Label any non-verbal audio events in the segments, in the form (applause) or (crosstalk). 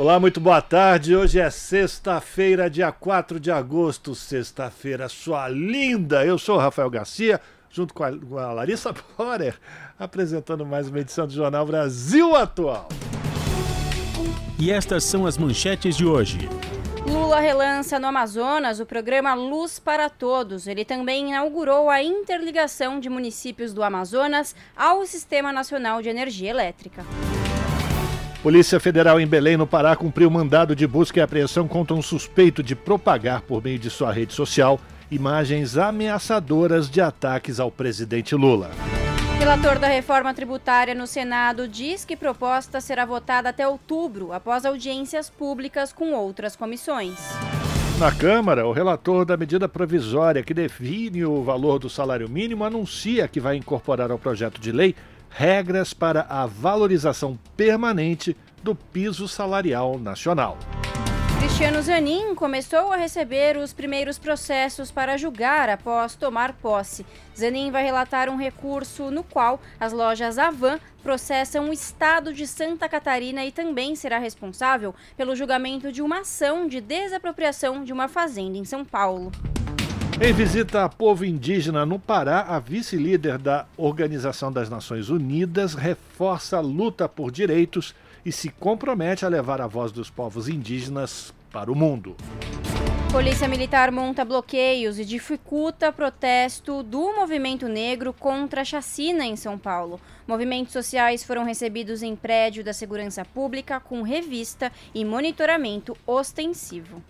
Olá, muito boa tarde. Hoje é sexta-feira, dia 4 de agosto. Sexta-feira, sua linda. Eu sou o Rafael Garcia, junto com a, com a Larissa Borer, apresentando mais uma edição do Jornal Brasil Atual. E estas são as manchetes de hoje. Lula relança no Amazonas o programa Luz para Todos. Ele também inaugurou a interligação de municípios do Amazonas ao Sistema Nacional de Energia Elétrica. Polícia Federal em Belém, no Pará, cumpriu mandado de busca e apreensão contra um suspeito de propagar por meio de sua rede social imagens ameaçadoras de ataques ao presidente Lula. Relator da reforma tributária no Senado diz que proposta será votada até outubro, após audiências públicas com outras comissões. Na Câmara, o relator da medida provisória que define o valor do salário mínimo anuncia que vai incorporar ao projeto de lei regras para a valorização permanente do piso salarial nacional. Cristiano Zanin começou a receber os primeiros processos para julgar após tomar posse. Zanin vai relatar um recurso no qual as lojas Avan processam o estado de Santa Catarina e também será responsável pelo julgamento de uma ação de desapropriação de uma fazenda em São Paulo. Em visita a povo indígena no Pará, a vice-líder da Organização das Nações Unidas reforça a luta por direitos e se compromete a levar a voz dos povos indígenas para o mundo. Polícia Militar monta bloqueios e dificulta protesto do movimento negro contra a chacina em São Paulo. Movimentos sociais foram recebidos em prédio da Segurança Pública com revista e monitoramento ostensivo.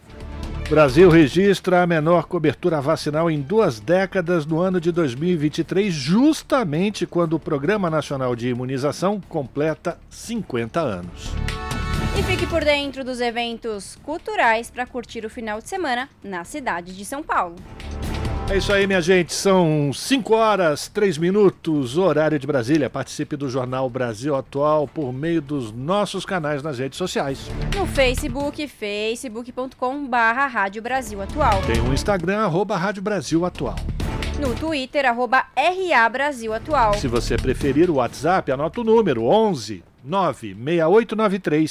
Brasil registra a menor cobertura vacinal em duas décadas no ano de 2023, justamente quando o Programa Nacional de Imunização completa 50 anos. E fique por dentro dos eventos culturais para curtir o final de semana na cidade de São Paulo. É isso aí, minha gente. São 5 horas, 3 minutos, horário de Brasília. Participe do Jornal Brasil Atual por meio dos nossos canais nas redes sociais. No Facebook, facebook.com barra Rádio Brasil Atual. Tem o um Instagram, arroba Rádio Brasil Atual. No Twitter, arroba RA Brasil Atual. Se você preferir o WhatsApp, anota o número 11 96893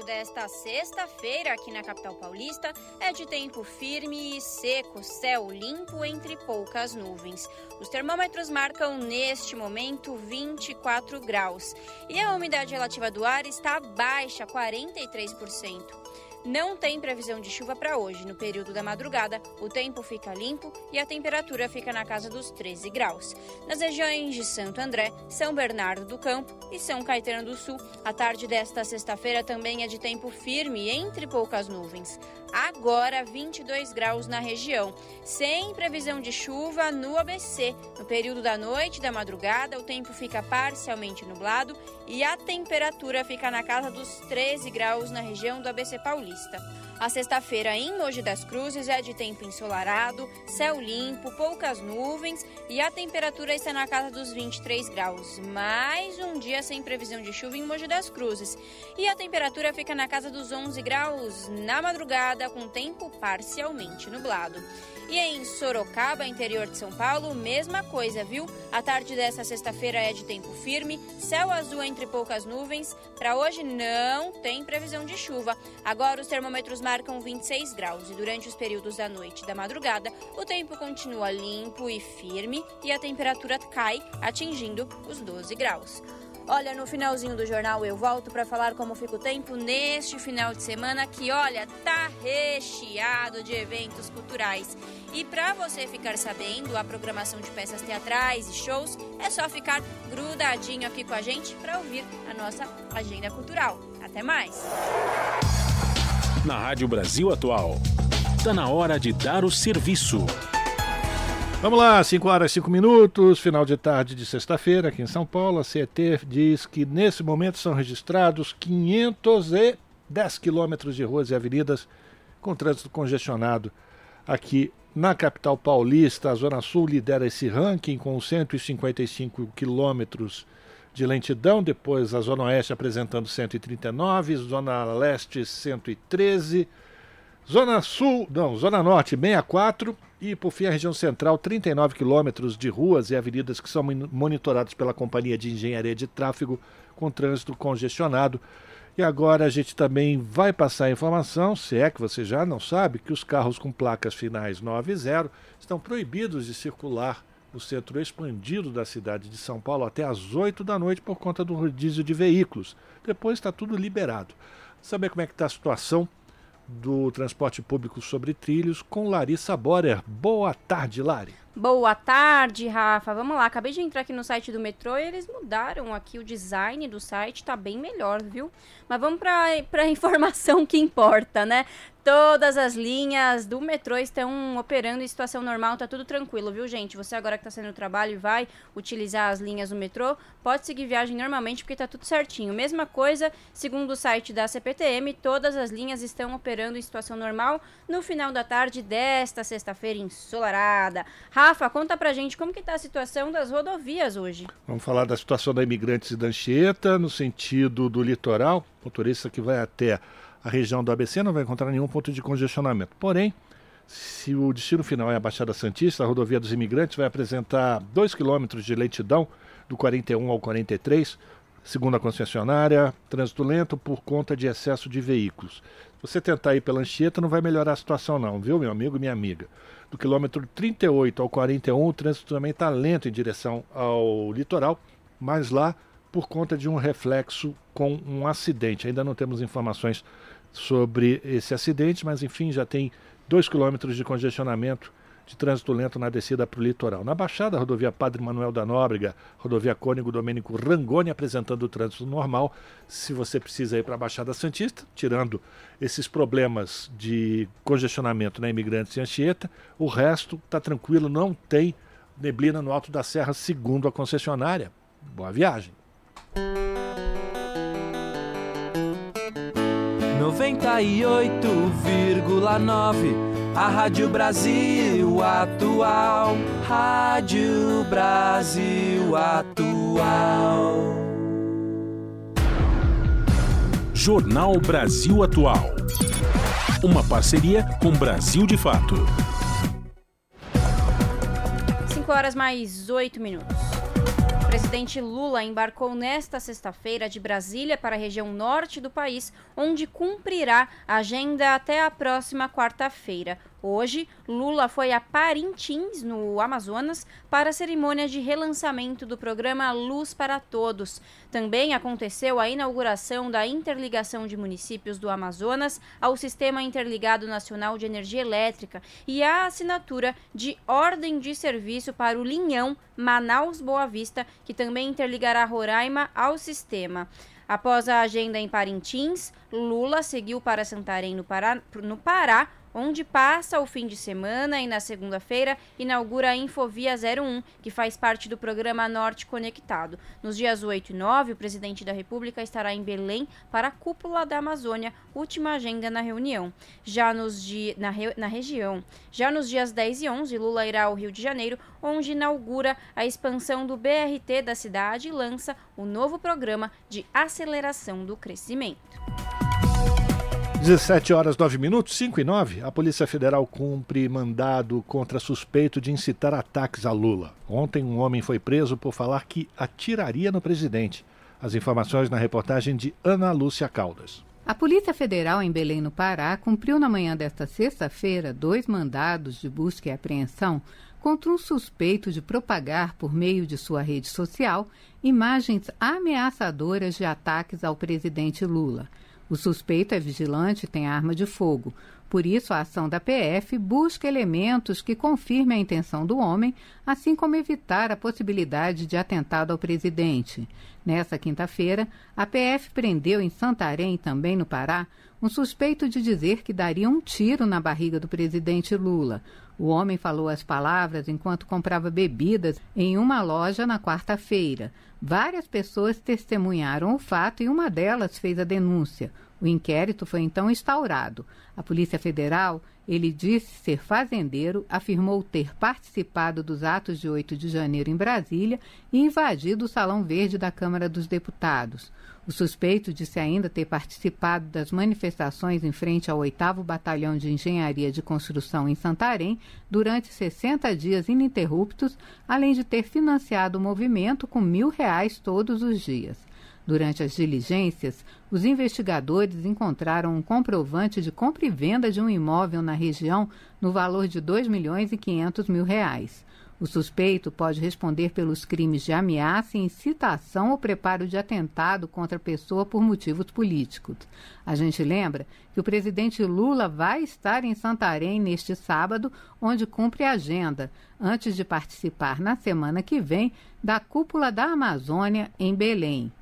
Tarde desta sexta-feira aqui na capital paulista é de tempo firme e seco, céu limpo entre poucas nuvens. Os termômetros marcam neste momento 24 graus e a umidade relativa do ar está baixa, 43%. Não tem previsão de chuva para hoje. No período da madrugada, o tempo fica limpo e a temperatura fica na casa dos 13 graus. Nas regiões de Santo André, São Bernardo do Campo e São Caetano do Sul, a tarde desta sexta-feira também é de tempo firme entre poucas nuvens. Agora 22 graus na região, sem previsão de chuva no ABC. No período da noite e da madrugada, o tempo fica parcialmente nublado e a temperatura fica na casa dos 13 graus na região do ABC Paulista. A sexta-feira em Mogi das Cruzes é de tempo ensolarado, céu limpo, poucas nuvens e a temperatura está na casa dos 23 graus. Mais um dia sem previsão de chuva em Mogi das Cruzes. E a temperatura fica na casa dos 11 graus na madrugada, com tempo parcialmente nublado. E em Sorocaba, interior de São Paulo, mesma coisa, viu? A tarde dessa sexta-feira é de tempo firme, céu azul entre poucas nuvens. Para hoje não tem previsão de chuva. Agora os termômetros marcam 26 graus e durante os períodos da noite e da madrugada, o tempo continua limpo e firme e a temperatura cai, atingindo os 12 graus. Olha, no finalzinho do jornal eu volto para falar como fica o tempo neste final de semana que, olha, tá recheado de eventos culturais. E para você ficar sabendo a programação de peças teatrais e shows, é só ficar grudadinho aqui com a gente para ouvir a nossa agenda cultural. Até mais. Na Rádio Brasil Atual, está na hora de dar o serviço. Vamos lá, 5 horas e 5 minutos, final de tarde de sexta-feira, aqui em São Paulo. A CET diz que nesse momento são registrados 510 quilômetros de ruas e avenidas com trânsito congestionado aqui na capital paulista. A Zona Sul lidera esse ranking com 155 quilômetros de lentidão, depois a Zona Oeste apresentando 139, Zona Leste 113, Zona Sul, não, Zona Norte 64 e, por fim, a região central, 39 quilômetros de ruas e avenidas que são monitoradas pela Companhia de Engenharia de Tráfego com trânsito congestionado. E agora a gente também vai passar a informação, se é que você já não sabe, que os carros com placas finais 9 e 0 estão proibidos de circular no centro expandido da cidade de São Paulo até às 8 da noite por conta do rodízio de veículos. Depois está tudo liberado. Saber como é que está a situação do transporte público sobre trilhos com Larissa Borer. Boa tarde, Lari. Boa tarde, Rafa. Vamos lá, acabei de entrar aqui no site do metrô e eles mudaram aqui o design do site, tá bem melhor, viu? Mas vamos para a (laughs) informação que importa, né? Todas as linhas do metrô estão operando em situação normal, tá tudo tranquilo, viu, gente? Você agora que está saindo do trabalho e vai utilizar as linhas do metrô, pode seguir viagem normalmente porque tá tudo certinho. Mesma coisa, segundo o site da CPTM, todas as linhas estão operando em situação normal no final da tarde desta sexta-feira ensolarada. Rafa, conta pra gente como que tá a situação das rodovias hoje. Vamos falar da situação da imigrantes da Anchieta, no sentido do litoral, motorista que vai até a região do ABC não vai encontrar nenhum ponto de congestionamento. Porém, se o destino final é a Baixada Santista, a rodovia dos imigrantes vai apresentar 2 km de lentidão do 41 ao 43, segundo a concessionária, trânsito lento por conta de excesso de veículos. Você tentar ir pela Anchieta, não vai melhorar a situação não, viu, meu amigo e minha amiga? Do quilômetro 38 ao 41, o trânsito também está lento em direção ao litoral, mas lá por conta de um reflexo com um acidente. Ainda não temos informações sobre esse acidente, mas enfim, já tem dois quilômetros de congestionamento de trânsito lento na descida para o litoral. Na Baixada, a rodovia Padre Manuel da Nóbrega, rodovia Cônigo Domênico Rangoni apresentando o trânsito normal. Se você precisa ir para a Baixada Santista, tirando esses problemas de congestionamento na Imigrantes e Anchieta, o resto está tranquilo, não tem neblina no alto da serra, segundo a concessionária. Boa viagem! 98,9 A Rádio Brasil Atual. Rádio Brasil Atual. Jornal Brasil Atual. Uma parceria com Brasil de Fato. 5 horas mais 8 minutos presidente Lula embarcou nesta sexta-feira de Brasília para a região norte do país, onde cumprirá a agenda até a próxima quarta-feira. Hoje, Lula foi a Parintins, no Amazonas, para a cerimônia de relançamento do programa Luz para Todos. Também aconteceu a inauguração da interligação de municípios do Amazonas ao Sistema Interligado Nacional de Energia Elétrica e a assinatura de ordem de serviço para o Linhão Manaus-Boa Vista, que também interligará Roraima ao sistema. Após a agenda em Parintins, Lula seguiu para Santarém, no Pará, no Pará onde passa o fim de semana e na segunda-feira inaugura a Infovia 01, que faz parte do programa Norte Conectado. Nos dias 8 e 9, o presidente da República estará em Belém para a Cúpula da Amazônia, última agenda na reunião. Já nos di na, re na região. Já nos dias 10 e 11, Lula irá ao Rio de Janeiro, onde inaugura a expansão do BRT da cidade e lança o novo programa de aceleração do crescimento. 17 horas 9 minutos, 5 e 9. A Polícia Federal cumpre mandado contra suspeito de incitar ataques a Lula. Ontem, um homem foi preso por falar que atiraria no presidente. As informações na reportagem de Ana Lúcia Caldas. A Polícia Federal em Belém, no Pará, cumpriu na manhã desta sexta-feira dois mandados de busca e apreensão contra um suspeito de propagar por meio de sua rede social imagens ameaçadoras de ataques ao presidente Lula. O suspeito é vigilante e tem arma de fogo. Por isso, a ação da PF busca elementos que confirmem a intenção do homem, assim como evitar a possibilidade de atentado ao presidente. Nessa quinta-feira, a PF prendeu em Santarém, também no Pará, um suspeito de dizer que daria um tiro na barriga do presidente Lula. O homem falou as palavras enquanto comprava bebidas em uma loja na quarta-feira. Várias pessoas testemunharam o fato e uma delas fez a denúncia. O inquérito foi então instaurado. A Polícia Federal, ele disse ser fazendeiro, afirmou ter participado dos atos de 8 de janeiro em Brasília e invadido o Salão Verde da Câmara dos Deputados. O suspeito disse ainda ter participado das manifestações em frente ao 8 Batalhão de Engenharia de Construção em Santarém durante 60 dias ininterruptos, além de ter financiado o movimento com mil reais todos os dias. Durante as diligências, os investigadores encontraram um comprovante de compra e venda de um imóvel na região no valor de 2 milhões e 500 mil reais. O suspeito pode responder pelos crimes de ameaça, incitação ou preparo de atentado contra a pessoa por motivos políticos. A gente lembra que o presidente Lula vai estar em Santarém neste sábado, onde cumpre a agenda, antes de participar na semana que vem da Cúpula da Amazônia em Belém.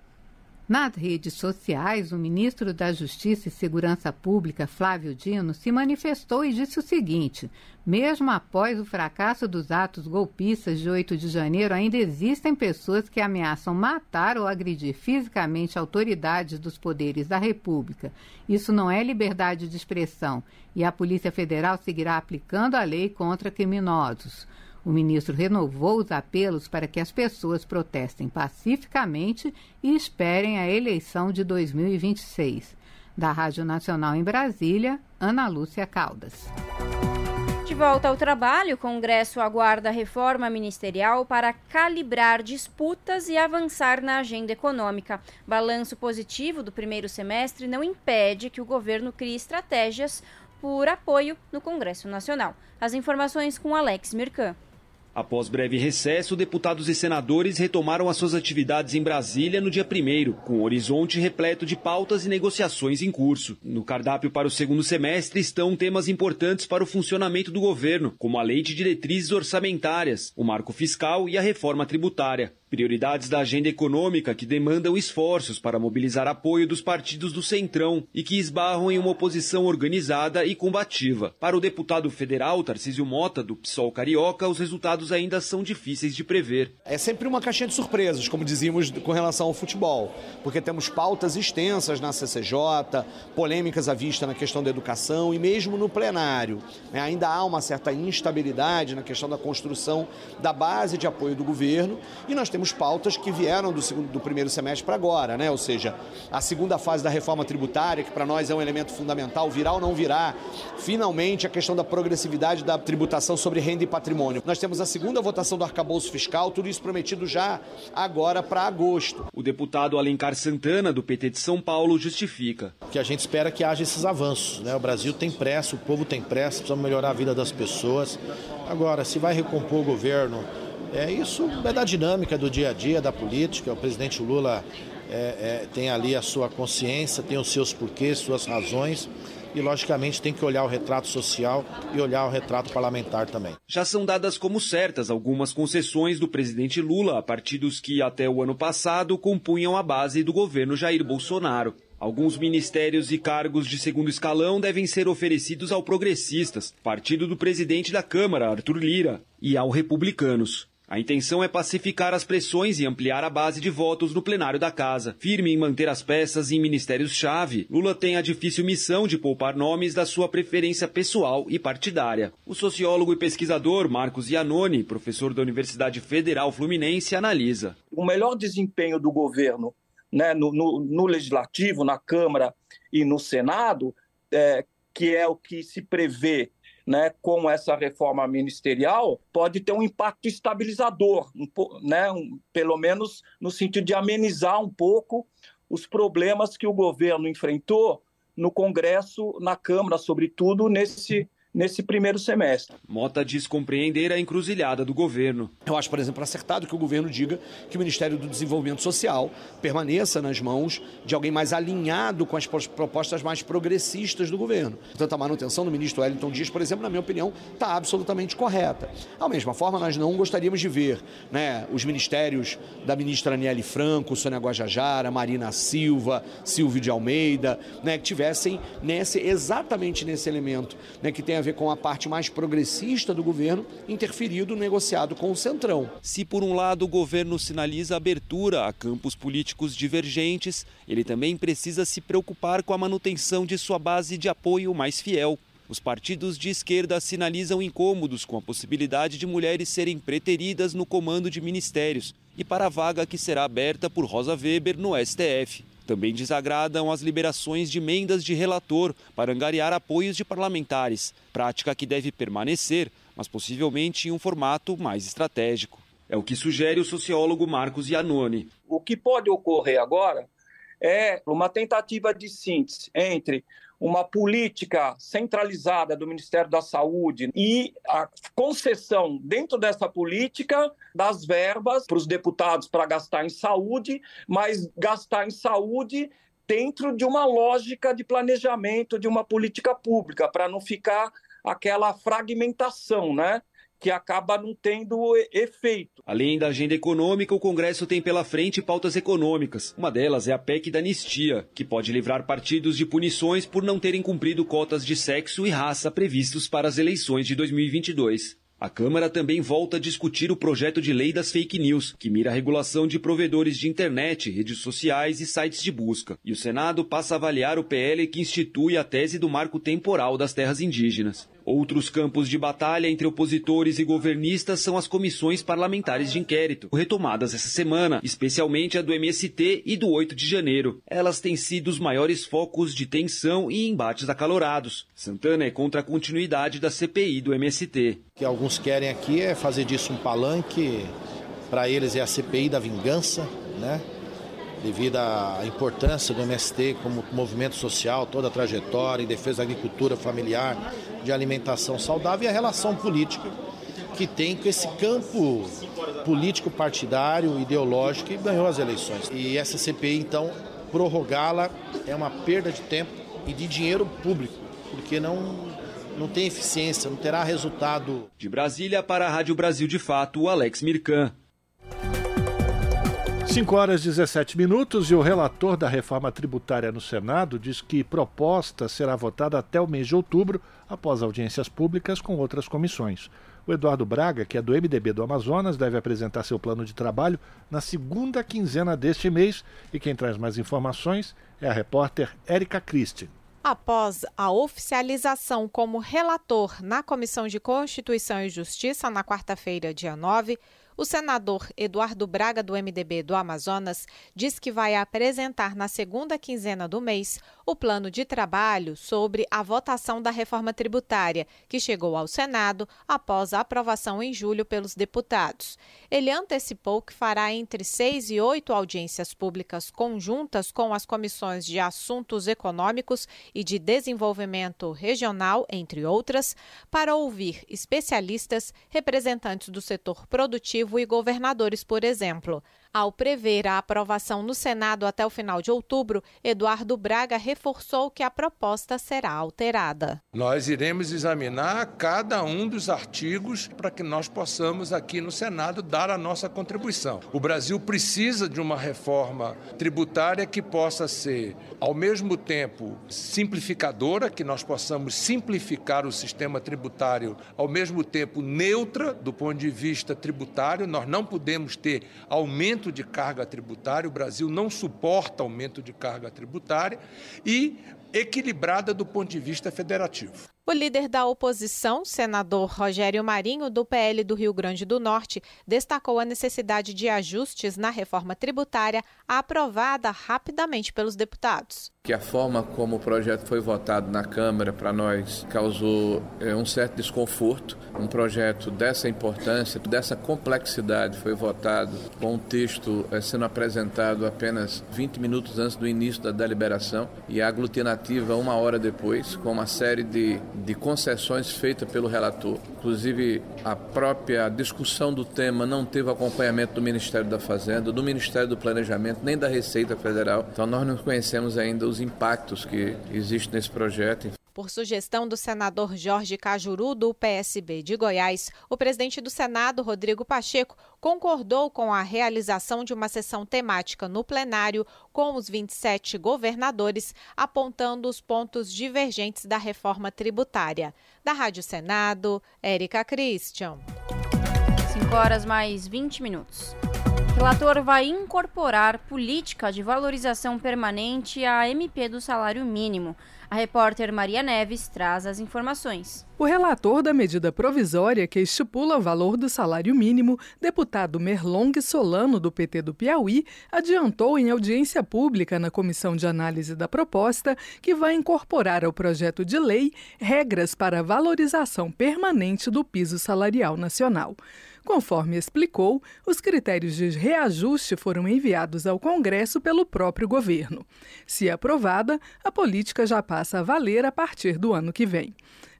Nas redes sociais, o ministro da Justiça e Segurança Pública, Flávio Dino, se manifestou e disse o seguinte: mesmo após o fracasso dos atos golpistas de 8 de janeiro, ainda existem pessoas que ameaçam matar ou agredir fisicamente autoridades dos poderes da República. Isso não é liberdade de expressão e a Polícia Federal seguirá aplicando a lei contra criminosos. O ministro renovou os apelos para que as pessoas protestem pacificamente e esperem a eleição de 2026. Da Rádio Nacional em Brasília, Ana Lúcia Caldas. De volta ao trabalho, o Congresso aguarda a reforma ministerial para calibrar disputas e avançar na agenda econômica. Balanço positivo do primeiro semestre não impede que o governo crie estratégias por apoio no Congresso Nacional. As informações com Alex Mirkan. Após breve recesso, deputados e senadores retomaram as suas atividades em Brasília no dia 1 com o horizonte repleto de pautas e negociações em curso. No cardápio para o segundo semestre estão temas importantes para o funcionamento do governo, como a lei de diretrizes orçamentárias, o marco fiscal e a reforma tributária. Prioridades da agenda econômica que demandam esforços para mobilizar apoio dos partidos do Centrão e que esbarram em uma oposição organizada e combativa. Para o deputado federal Tarcísio Mota, do PSOL Carioca, os resultados ainda são difíceis de prever. É sempre uma caixinha de surpresas, como dizíamos com relação ao futebol, porque temos pautas extensas na CCJ, polêmicas à vista na questão da educação e mesmo no plenário. Né? Ainda há uma certa instabilidade na questão da construção da base de apoio do governo e nós temos temos pautas que vieram do, segundo, do primeiro semestre para agora, né? ou seja, a segunda fase da reforma tributária, que para nós é um elemento fundamental, virar ou não virar, finalmente a questão da progressividade da tributação sobre renda e patrimônio. Nós temos a segunda votação do arcabouço fiscal, tudo isso prometido já agora para agosto. O deputado Alencar Santana, do PT de São Paulo, justifica. Que a gente espera que haja esses avanços. Né? O Brasil tem pressa, o povo tem pressa, precisa melhorar a vida das pessoas. Agora, se vai recompor o governo é, isso é da dinâmica do dia a dia da política. O presidente Lula é, é, tem ali a sua consciência, tem os seus porquês, suas razões e, logicamente, tem que olhar o retrato social e olhar o retrato parlamentar também. Já são dadas como certas algumas concessões do presidente Lula a partidos que, até o ano passado, compunham a base do governo Jair Bolsonaro. Alguns ministérios e cargos de segundo escalão devem ser oferecidos ao Progressistas, partido do presidente da Câmara, Arthur Lira, e ao Republicanos. A intenção é pacificar as pressões e ampliar a base de votos no plenário da casa. Firme em manter as peças em ministérios-chave, Lula tem a difícil missão de poupar nomes da sua preferência pessoal e partidária. O sociólogo e pesquisador Marcos Iannone, professor da Universidade Federal Fluminense, analisa. O melhor desempenho do governo né, no, no, no Legislativo, na Câmara e no Senado, é, que é o que se prevê né, com essa reforma ministerial pode ter um impacto estabilizador, um, né, um, pelo menos no sentido de amenizar um pouco os problemas que o governo enfrentou no Congresso, na Câmara, sobretudo nesse nesse primeiro semestre. Mota diz compreender a encruzilhada do governo. Eu acho, por exemplo, acertado que o governo diga que o Ministério do Desenvolvimento Social permaneça nas mãos de alguém mais alinhado com as propostas mais progressistas do governo. Portanto, a manutenção do ministro Wellington Dias, por exemplo, na minha opinião, está absolutamente correta. Da mesma forma, nós não gostaríamos de ver né, os ministérios da ministra Aniele Franco, Sônia Guajajara, Marina Silva, Silvio de Almeida, né, que tivessem nesse, exatamente nesse elemento né, que tem a ver com a parte mais progressista do governo, interferido negociado com o Centrão. Se por um lado o governo sinaliza abertura a campos políticos divergentes, ele também precisa se preocupar com a manutenção de sua base de apoio mais fiel. Os partidos de esquerda sinalizam incômodos com a possibilidade de mulheres serem preteridas no comando de ministérios e para a vaga que será aberta por Rosa Weber no STF. Também desagradam as liberações de emendas de relator para angariar apoios de parlamentares, prática que deve permanecer, mas possivelmente em um formato mais estratégico. É o que sugere o sociólogo Marcos Iannone. O que pode ocorrer agora é uma tentativa de síntese entre uma política centralizada do Ministério da Saúde e a concessão dentro dessa política das verbas para os deputados para gastar em saúde, mas gastar em saúde dentro de uma lógica de planejamento de uma política pública, para não ficar aquela fragmentação, né? Que acaba não tendo efeito. Além da agenda econômica, o Congresso tem pela frente pautas econômicas. Uma delas é a PEC da anistia, que pode livrar partidos de punições por não terem cumprido cotas de sexo e raça previstos para as eleições de 2022. A Câmara também volta a discutir o projeto de lei das fake news, que mira a regulação de provedores de internet, redes sociais e sites de busca. E o Senado passa a avaliar o PL que institui a tese do marco temporal das terras indígenas. Outros campos de batalha entre opositores e governistas são as comissões parlamentares de inquérito, retomadas essa semana, especialmente a do MST e do 8 de janeiro. Elas têm sido os maiores focos de tensão e embates acalorados. Santana é contra a continuidade da CPI do MST. O que alguns querem aqui é fazer disso um palanque, para eles é a CPI da vingança, né? Devido à importância do MST como movimento social, toda a trajetória em defesa da agricultura familiar, de alimentação saudável e a relação política que tem com esse campo político partidário, ideológico que ganhou as eleições. E essa CPI, então, prorrogá-la é uma perda de tempo e de dinheiro público, porque não não tem eficiência, não terá resultado. De Brasília para a Rádio Brasil de Fato, Alex Mirkan. 5 horas e 17 minutos e o relator da reforma tributária no Senado diz que proposta será votada até o mês de outubro, após audiências públicas com outras comissões. O Eduardo Braga, que é do MDB do Amazonas, deve apresentar seu plano de trabalho na segunda quinzena deste mês e quem traz mais informações é a repórter Érica Christi. Após a oficialização como relator na Comissão de Constituição e Justiça na quarta-feira, dia 9, o senador Eduardo Braga, do MDB do Amazonas, diz que vai apresentar na segunda quinzena do mês o plano de trabalho sobre a votação da reforma tributária, que chegou ao Senado após a aprovação em julho pelos deputados. Ele antecipou que fará entre seis e oito audiências públicas conjuntas com as comissões de Assuntos Econômicos e de Desenvolvimento Regional, entre outras, para ouvir especialistas, representantes do setor produtivo Executivo e governadores, por exemplo. Ao prever a aprovação no Senado até o final de outubro, Eduardo Braga reforçou que a proposta será alterada. Nós iremos examinar cada um dos artigos para que nós possamos, aqui no Senado, dar a nossa contribuição. O Brasil precisa de uma reforma tributária que possa ser, ao mesmo tempo, simplificadora, que nós possamos simplificar o sistema tributário, ao mesmo tempo, neutra do ponto de vista tributário. Nós não podemos ter aumento aumento de carga tributária, o Brasil não suporta aumento de carga tributária e equilibrada do ponto de vista federativo. O líder da oposição, senador Rogério Marinho, do PL do Rio Grande do Norte, destacou a necessidade de ajustes na reforma tributária aprovada rapidamente pelos deputados. Que a forma como o projeto foi votado na Câmara para nós causou é, um certo desconforto. Um projeto dessa importância, dessa complexidade, foi votado com um texto é, sendo apresentado apenas 20 minutos antes do início da deliberação e a aglutinativa uma hora depois, com uma série de de concessões feitas pelo relator. Inclusive, a própria discussão do tema não teve acompanhamento do Ministério da Fazenda, do Ministério do Planejamento, nem da Receita Federal. Então, nós não conhecemos ainda os impactos que existem nesse projeto. Por sugestão do senador Jorge Cajuru, do PSB de Goiás, o presidente do Senado, Rodrigo Pacheco, concordou com a realização de uma sessão temática no plenário com os 27 governadores, apontando os pontos divergentes da reforma tributária. Da Rádio Senado, Érica Christian. 5 horas mais 20 minutos. Relator vai incorporar política de valorização permanente à MP do salário mínimo. A repórter Maria Neves traz as informações. O relator da medida provisória que estipula o valor do salário mínimo, deputado Merlong Solano, do PT do Piauí, adiantou em audiência pública na Comissão de Análise da Proposta que vai incorporar ao projeto de lei regras para a valorização permanente do piso salarial nacional. Conforme explicou, os critérios de reajuste foram enviados ao Congresso pelo próprio governo. Se aprovada, a política já passa a valer a partir do ano que vem.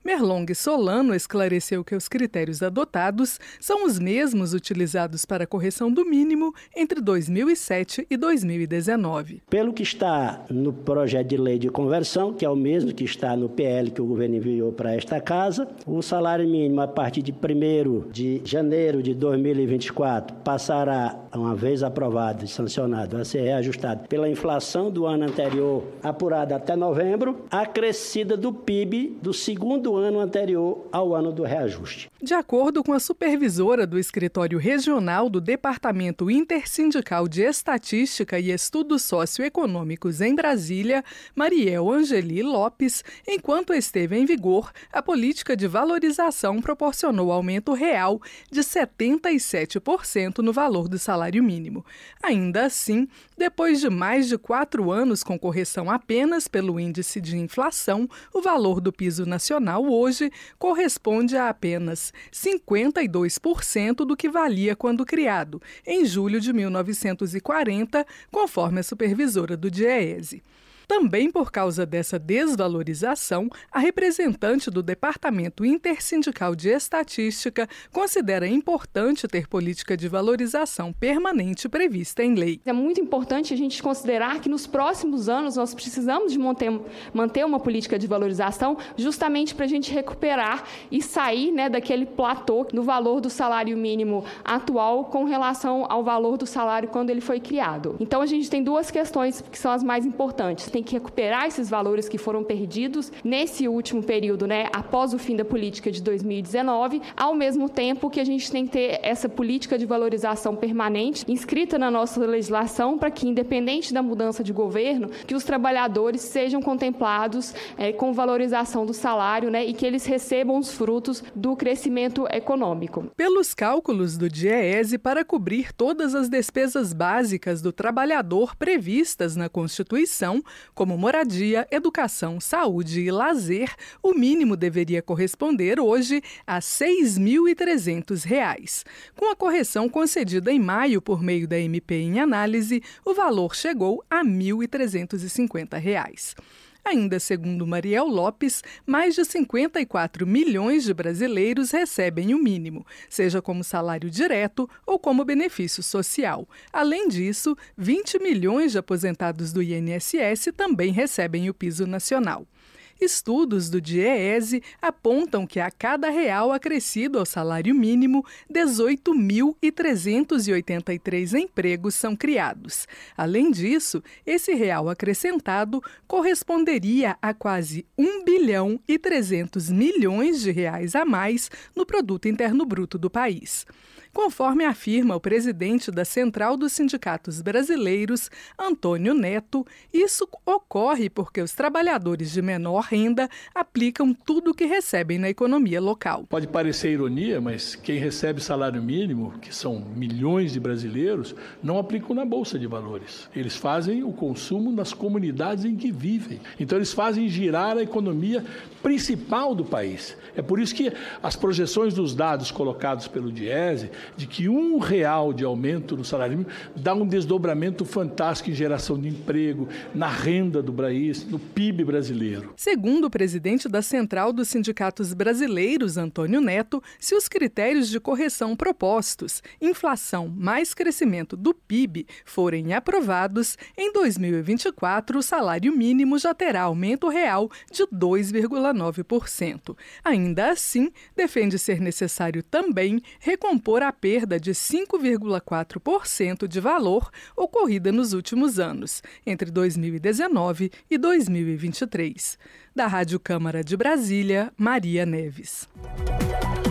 Merlong Solano esclareceu que os critérios adotados são os mesmos utilizados para a correção do mínimo entre 2007 e 2019. Pelo que está no projeto de lei de conversão, que é o mesmo que está no PL que o governo enviou para esta casa, o salário mínimo a partir de 1 de janeiro de 2024 passará, uma vez aprovado e sancionado, a ser reajustado pela inflação do ano anterior, apurada até novembro, acrescida do PIB do segundo ano anterior ao ano do reajuste. De acordo com a supervisora do Escritório Regional do Departamento Intersindical de Estatística e Estudos Socioeconômicos em Brasília, Mariel Angeli Lopes, enquanto esteve em vigor, a política de valorização proporcionou aumento real de 77% no valor do salário mínimo. Ainda assim, depois de mais de quatro anos com correção apenas pelo índice de inflação, o valor do piso nacional hoje corresponde a apenas 52% do que valia quando criado, em julho de 1940, conforme a supervisora do DIEESE. Também por causa dessa desvalorização, a representante do Departamento Intersindical de Estatística considera importante ter política de valorização permanente prevista em lei. É muito importante a gente considerar que nos próximos anos nós precisamos de manter, manter uma política de valorização justamente para a gente recuperar e sair né, daquele platô no valor do salário mínimo atual com relação ao valor do salário quando ele foi criado. Então a gente tem duas questões que são as mais importantes tem que recuperar esses valores que foram perdidos nesse último período, né, após o fim da política de 2019, ao mesmo tempo que a gente tem que ter essa política de valorização permanente inscrita na nossa legislação para que, independente da mudança de governo, que os trabalhadores sejam contemplados é, com valorização do salário né, e que eles recebam os frutos do crescimento econômico. Pelos cálculos do DIEESE, para cobrir todas as despesas básicas do trabalhador previstas na Constituição, como moradia, educação, saúde e lazer, o mínimo deveria corresponder hoje a R$ 6.300. Com a correção concedida em maio por meio da MP em análise, o valor chegou a R$ 1.350. Ainda segundo Mariel Lopes, mais de 54 milhões de brasileiros recebem o mínimo, seja como salário direto ou como benefício social. Além disso, 20 milhões de aposentados do INSS também recebem o piso nacional. Estudos do DIEESE apontam que a cada real acrescido ao salário mínimo, 18.383 empregos são criados. Além disso, esse real acrescentado corresponderia a quase 1 bilhão e 300 milhões de reais a mais no produto interno bruto do país. Conforme afirma o presidente da Central dos Sindicatos Brasileiros, Antônio Neto, isso ocorre porque os trabalhadores de menor renda aplicam tudo o que recebem na economia local. Pode parecer ironia, mas quem recebe salário mínimo, que são milhões de brasileiros, não aplicam na Bolsa de Valores. Eles fazem o consumo nas comunidades em que vivem. Então, eles fazem girar a economia principal do país. É por isso que as projeções dos dados colocados pelo Diese de que um real de aumento no salário mínimo dá um desdobramento fantástico em geração de emprego, na renda do país, no PIB brasileiro. Segundo o presidente da Central dos Sindicatos Brasileiros, Antônio Neto, se os critérios de correção propostos, inflação mais crescimento do PIB, forem aprovados, em 2024 o salário mínimo já terá aumento real de 2,9%. Ainda assim, defende ser necessário também recompor a perda de 5,4% de valor ocorrida nos últimos anos, entre 2019 e 2023. Da Rádio Câmara de Brasília, Maria Neves.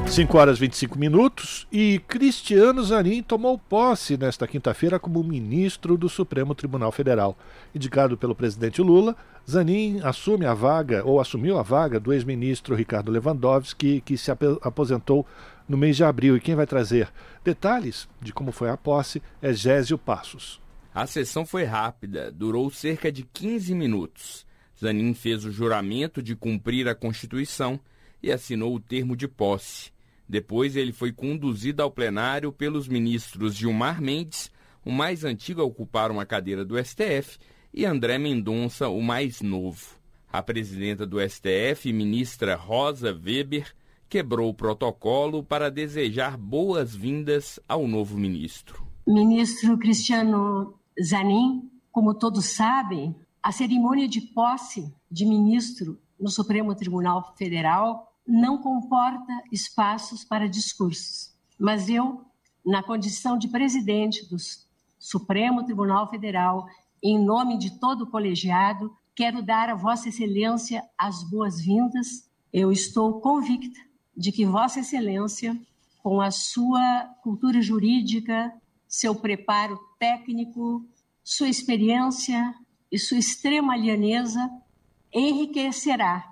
5 horas e 25 minutos e Cristiano Zanin tomou posse nesta quinta-feira como ministro do Supremo Tribunal Federal. Indicado pelo presidente Lula, Zanin assume a vaga, ou assumiu a vaga, do ex-ministro Ricardo Lewandowski, que se aposentou no mês de abril. E quem vai trazer detalhes de como foi a posse é Gésio Passos. A sessão foi rápida, durou cerca de 15 minutos. Zanin fez o juramento de cumprir a Constituição e assinou o termo de posse. Depois ele foi conduzido ao plenário pelos ministros Gilmar Mendes, o mais antigo a ocupar uma cadeira do STF, e André Mendonça, o mais novo. A presidenta do STF, ministra Rosa Weber, quebrou o protocolo para desejar boas-vindas ao novo ministro. Ministro Cristiano Zanin, como todos sabem, a cerimônia de posse de ministro no Supremo Tribunal Federal não comporta espaços para discursos. Mas eu, na condição de presidente do Supremo Tribunal Federal, em nome de todo o colegiado, quero dar a Vossa Excelência as boas-vindas. Eu estou convicta de que Vossa Excelência, com a sua cultura jurídica, seu preparo técnico, sua experiência e sua extrema alianeza, enriquecerá,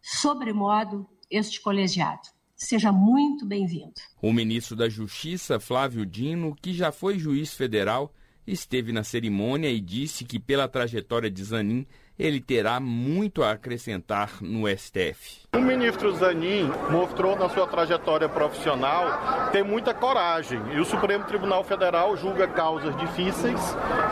sobremodo, este colegiado. Seja muito bem-vindo. O ministro da Justiça, Flávio Dino, que já foi juiz federal, esteve na cerimônia e disse que, pela trajetória de Zanin, ele terá muito a acrescentar no STF. O ministro Zanin mostrou na sua trajetória profissional ter muita coragem e o Supremo Tribunal Federal julga causas difíceis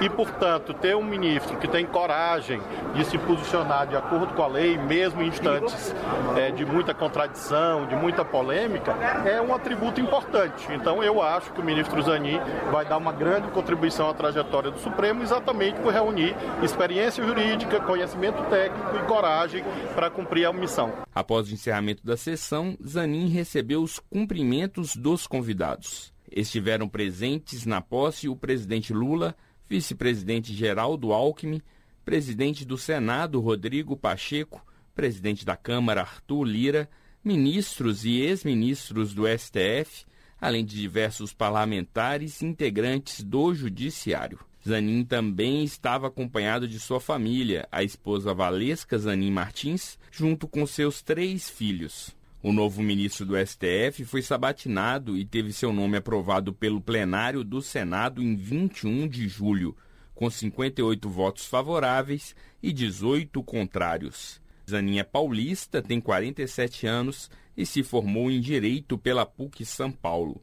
e, portanto, ter um ministro que tem coragem de se posicionar de acordo com a lei, mesmo em instantes é, de muita contradição, de muita polêmica, é um atributo importante. Então, eu acho que o ministro Zanin vai dar uma grande contribuição à trajetória do Supremo, exatamente por reunir experiência jurídica, conhecimento técnico e coragem para cumprir a missão. Após o encerramento da sessão, Zanin recebeu os cumprimentos dos convidados. Estiveram presentes na posse o presidente Lula, vice-presidente Geraldo Alckmin, presidente do Senado Rodrigo Pacheco, presidente da Câmara Arthur Lira, ministros e ex-ministros do STF, além de diversos parlamentares integrantes do Judiciário. Zanin também estava acompanhado de sua família, a esposa Valesca Zanin Martins, junto com seus três filhos. O novo ministro do STF foi sabatinado e teve seu nome aprovado pelo plenário do Senado em 21 de julho, com 58 votos favoráveis e 18 contrários. Zanin é paulista, tem 47 anos e se formou em Direito pela PUC São Paulo.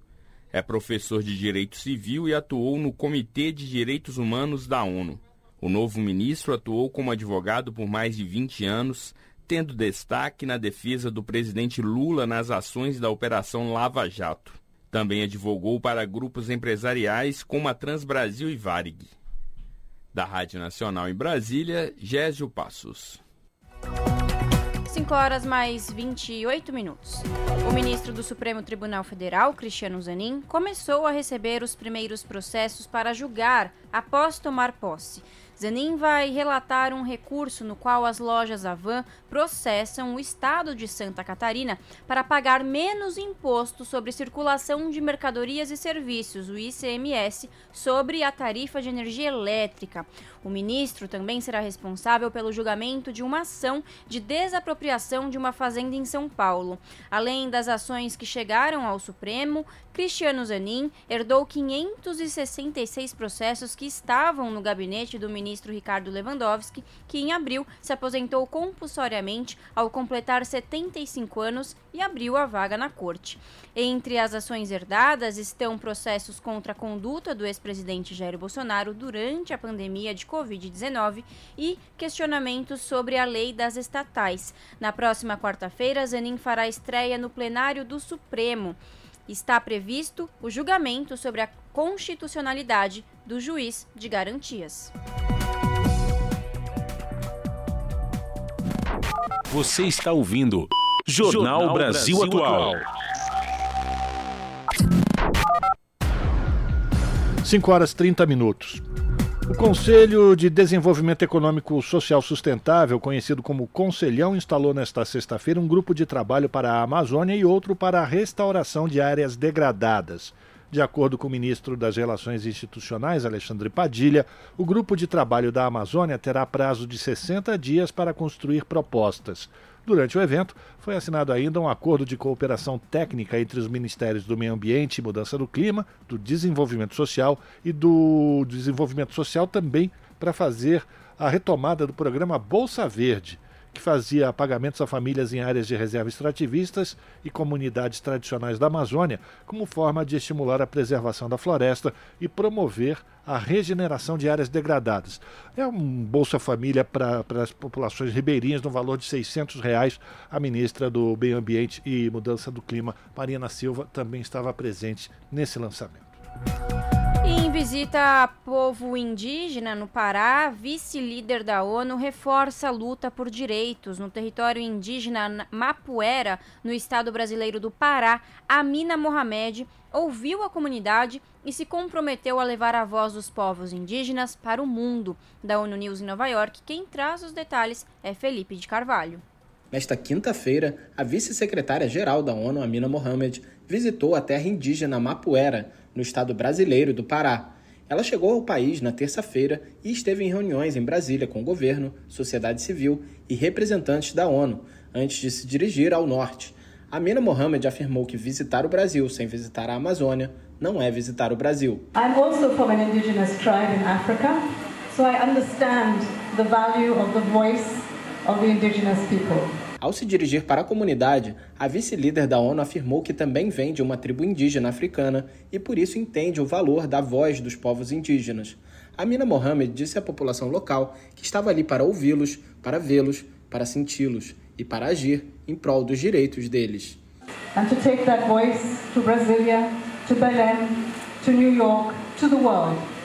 É professor de Direito Civil e atuou no Comitê de Direitos Humanos da ONU. O novo ministro atuou como advogado por mais de 20 anos, tendo destaque na defesa do presidente Lula nas ações da Operação Lava Jato. Também advogou para grupos empresariais como a Transbrasil e Varig. Da Rádio Nacional em Brasília, Gésio Passos. 5 horas mais 28 minutos. O ministro do Supremo Tribunal Federal, Cristiano Zanin, começou a receber os primeiros processos para julgar após tomar posse. Zanin vai relatar um recurso no qual as lojas Avan processam o estado de Santa Catarina para pagar menos imposto sobre circulação de mercadorias e serviços, o ICMS, sobre a tarifa de energia elétrica. O ministro também será responsável pelo julgamento de uma ação de desapropriação de uma fazenda em São Paulo. Além das ações que chegaram ao Supremo, Cristiano Zanin herdou 566 processos que estavam no gabinete do ministro Ricardo Lewandowski, que em abril se aposentou compulsoriamente ao completar 75 anos e abriu a vaga na corte. Entre as ações herdadas estão processos contra a conduta do ex-presidente Jair Bolsonaro durante a pandemia de Covid-19 e questionamentos sobre a lei das estatais. Na próxima quarta-feira, Zanin fará estreia no plenário do Supremo. Está previsto o julgamento sobre a constitucionalidade do juiz de garantias. Você está ouvindo Jornal, Jornal Brasil, Brasil, Atual. 5 horas 30 minutos. O Conselho de Desenvolvimento Econômico Social Sustentável, conhecido como Conselhão, instalou nesta sexta-feira um grupo de trabalho para a Amazônia e outro para a restauração de áreas degradadas. De acordo com o ministro das Relações Institucionais, Alexandre Padilha, o grupo de trabalho da Amazônia terá prazo de 60 dias para construir propostas. Durante o evento, foi assinado ainda um acordo de cooperação técnica entre os Ministérios do Meio Ambiente e Mudança do Clima, do Desenvolvimento Social e do Desenvolvimento Social também para fazer a retomada do programa Bolsa Verde que fazia pagamentos a famílias em áreas de reserva extrativistas e comunidades tradicionais da Amazônia, como forma de estimular a preservação da floresta e promover a regeneração de áreas degradadas. É um Bolsa Família para as populações ribeirinhas no valor de 600 reais. A ministra do Meio Ambiente e Mudança do Clima, Marina Silva, também estava presente nesse lançamento. Visita a povo indígena no Pará, vice-líder da ONU reforça a luta por direitos no território indígena Mapuera, no estado brasileiro do Pará. Amina Mohamed ouviu a comunidade e se comprometeu a levar a voz dos povos indígenas para o mundo. Da ONU News em Nova York, quem traz os detalhes é Felipe de Carvalho. Nesta quinta-feira, a vice-secretária-geral da ONU, Amina Mohamed, visitou a terra indígena Mapuera, no estado brasileiro do Pará. Ela chegou ao país na terça-feira e esteve em reuniões em Brasília com o governo, sociedade civil e representantes da ONU, antes de se dirigir ao norte. Amina Mohamed afirmou que visitar o Brasil sem visitar a Amazônia não é visitar o Brasil. I'm also from an indigenous tribe in Africa, so I understand the value of the voice of the indigenous people. Ao se dirigir para a comunidade, a vice-líder da ONU afirmou que também vem de uma tribo indígena africana e por isso entende o valor da voz dos povos indígenas. Amina Mohamed disse à população local que estava ali para ouvi-los, para vê-los, para senti-los e para agir em prol dos direitos deles. And to take that voice to Brasilia, to Belém, to New York, to the world.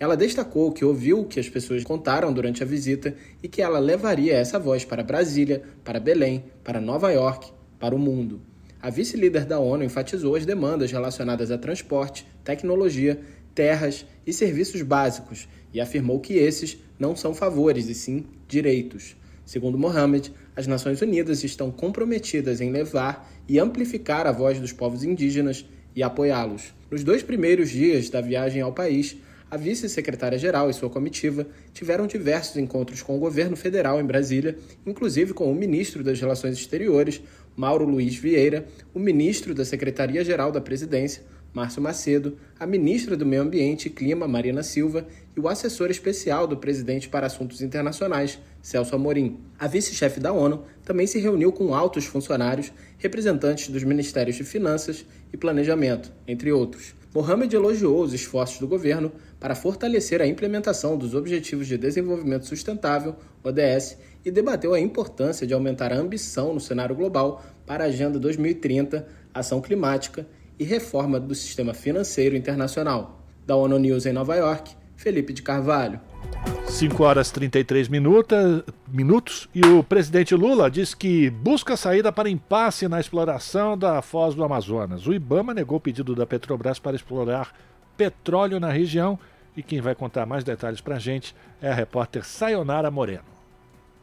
Ela destacou que ouviu o que as pessoas contaram durante a visita e que ela levaria essa voz para Brasília, para Belém, para Nova York, para o mundo. A vice-líder da ONU enfatizou as demandas relacionadas a transporte, tecnologia, terras e serviços básicos e afirmou que esses não são favores e sim direitos. Segundo Mohamed, as Nações Unidas estão comprometidas em levar e amplificar a voz dos povos indígenas e apoiá-los. Nos dois primeiros dias da viagem ao país, a vice-secretária-geral e sua comitiva tiveram diversos encontros com o governo federal em Brasília, inclusive com o ministro das Relações Exteriores, Mauro Luiz Vieira, o ministro da Secretaria-Geral da Presidência, Márcio Macedo, a ministra do Meio Ambiente e Clima, Marina Silva, e o assessor especial do presidente para assuntos internacionais, Celso Amorim. A vice-chefe da ONU também se reuniu com altos funcionários, representantes dos ministérios de Finanças e Planejamento, entre outros. Mohamed elogiou os esforços do governo para fortalecer a implementação dos Objetivos de Desenvolvimento Sustentável, ODS, e debateu a importância de aumentar a ambição no cenário global para a Agenda 2030, ação climática e reforma do sistema financeiro internacional. Da ONU News em Nova York, Felipe de Carvalho. 5 horas 33 minutos, minutos e o presidente Lula diz que busca saída para impasse na exploração da foz do Amazonas. O Ibama negou o pedido da Petrobras para explorar petróleo na região e quem vai contar mais detalhes para a gente é a repórter Sayonara Moreno.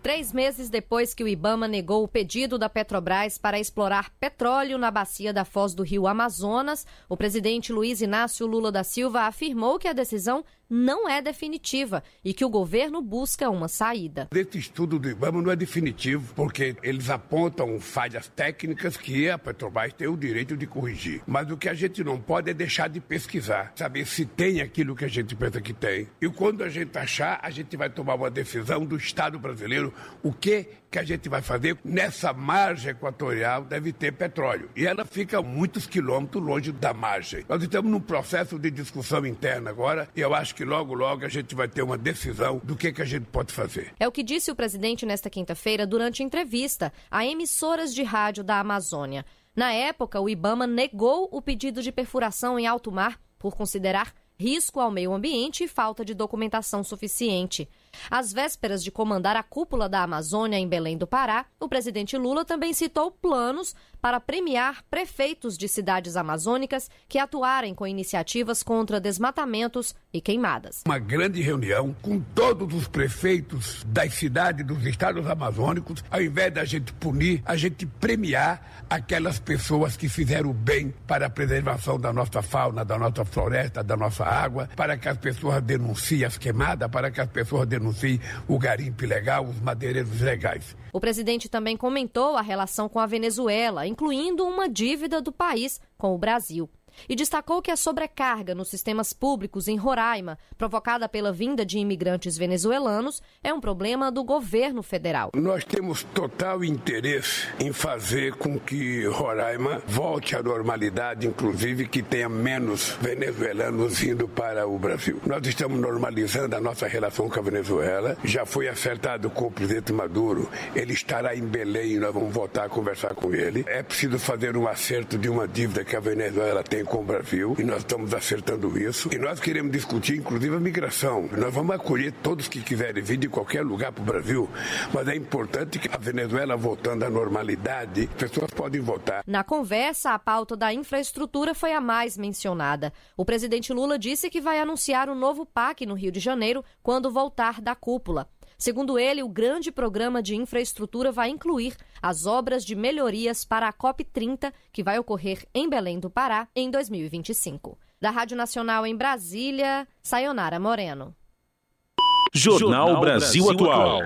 Três meses depois que o Ibama negou o pedido da Petrobras para explorar petróleo na bacia da foz do rio Amazonas, o presidente Luiz Inácio Lula da Silva afirmou que a decisão não é definitiva e que o governo busca uma saída. Esse estudo do IBAMA não é definitivo, porque eles apontam falhas técnicas que a Petrobras tem o direito de corrigir. Mas o que a gente não pode é deixar de pesquisar, saber se tem aquilo que a gente pensa que tem. E quando a gente achar, a gente vai tomar uma decisão do Estado brasileiro, o que que a gente vai fazer nessa margem equatorial deve ter petróleo. E ela fica muitos quilômetros longe da margem. Nós estamos num processo de discussão interna agora e eu acho que logo, logo a gente vai ter uma decisão do que, que a gente pode fazer. É o que disse o presidente nesta quinta-feira durante entrevista a emissoras de rádio da Amazônia. Na época, o Ibama negou o pedido de perfuração em alto mar por considerar risco ao meio ambiente e falta de documentação suficiente. Às vésperas de comandar a cúpula da Amazônia em Belém do Pará, o presidente Lula também citou planos para premiar prefeitos de cidades amazônicas que atuarem com iniciativas contra desmatamentos e queimadas. Uma grande reunião com todos os prefeitos das cidades dos estados amazônicos, ao invés da gente punir, a gente premiar aquelas pessoas que fizeram bem para a preservação da nossa fauna, da nossa floresta, da nossa água, para que as pessoas denunciem as queimadas, para que as pessoas denunciem o garimpo ilegal, os madeireiros ilegais. O presidente também comentou a relação com a Venezuela, incluindo uma dívida do país com o Brasil e destacou que a sobrecarga nos sistemas públicos em Roraima, provocada pela vinda de imigrantes venezuelanos, é um problema do governo federal. Nós temos total interesse em fazer com que Roraima volte à normalidade, inclusive que tenha menos venezuelanos indo para o Brasil. Nós estamos normalizando a nossa relação com a Venezuela. Já foi acertado com o presidente Maduro, ele estará em Belém nós vamos voltar a conversar com ele. É preciso fazer um acerto de uma dívida que a Venezuela tem com o Brasil e nós estamos acertando isso. E nós queremos discutir, inclusive, a migração. Nós vamos acolher todos que quiserem vir de qualquer lugar para o Brasil, mas é importante que a Venezuela voltando à normalidade, pessoas podem votar. Na conversa, a pauta da infraestrutura foi a mais mencionada. O presidente Lula disse que vai anunciar um novo PAC no Rio de Janeiro quando voltar da cúpula. Segundo ele, o grande programa de infraestrutura vai incluir as obras de melhorias para a COP30, que vai ocorrer em Belém do Pará em 2025. Da Rádio Nacional em Brasília, Sayonara Moreno. Jornal Brasil Atual.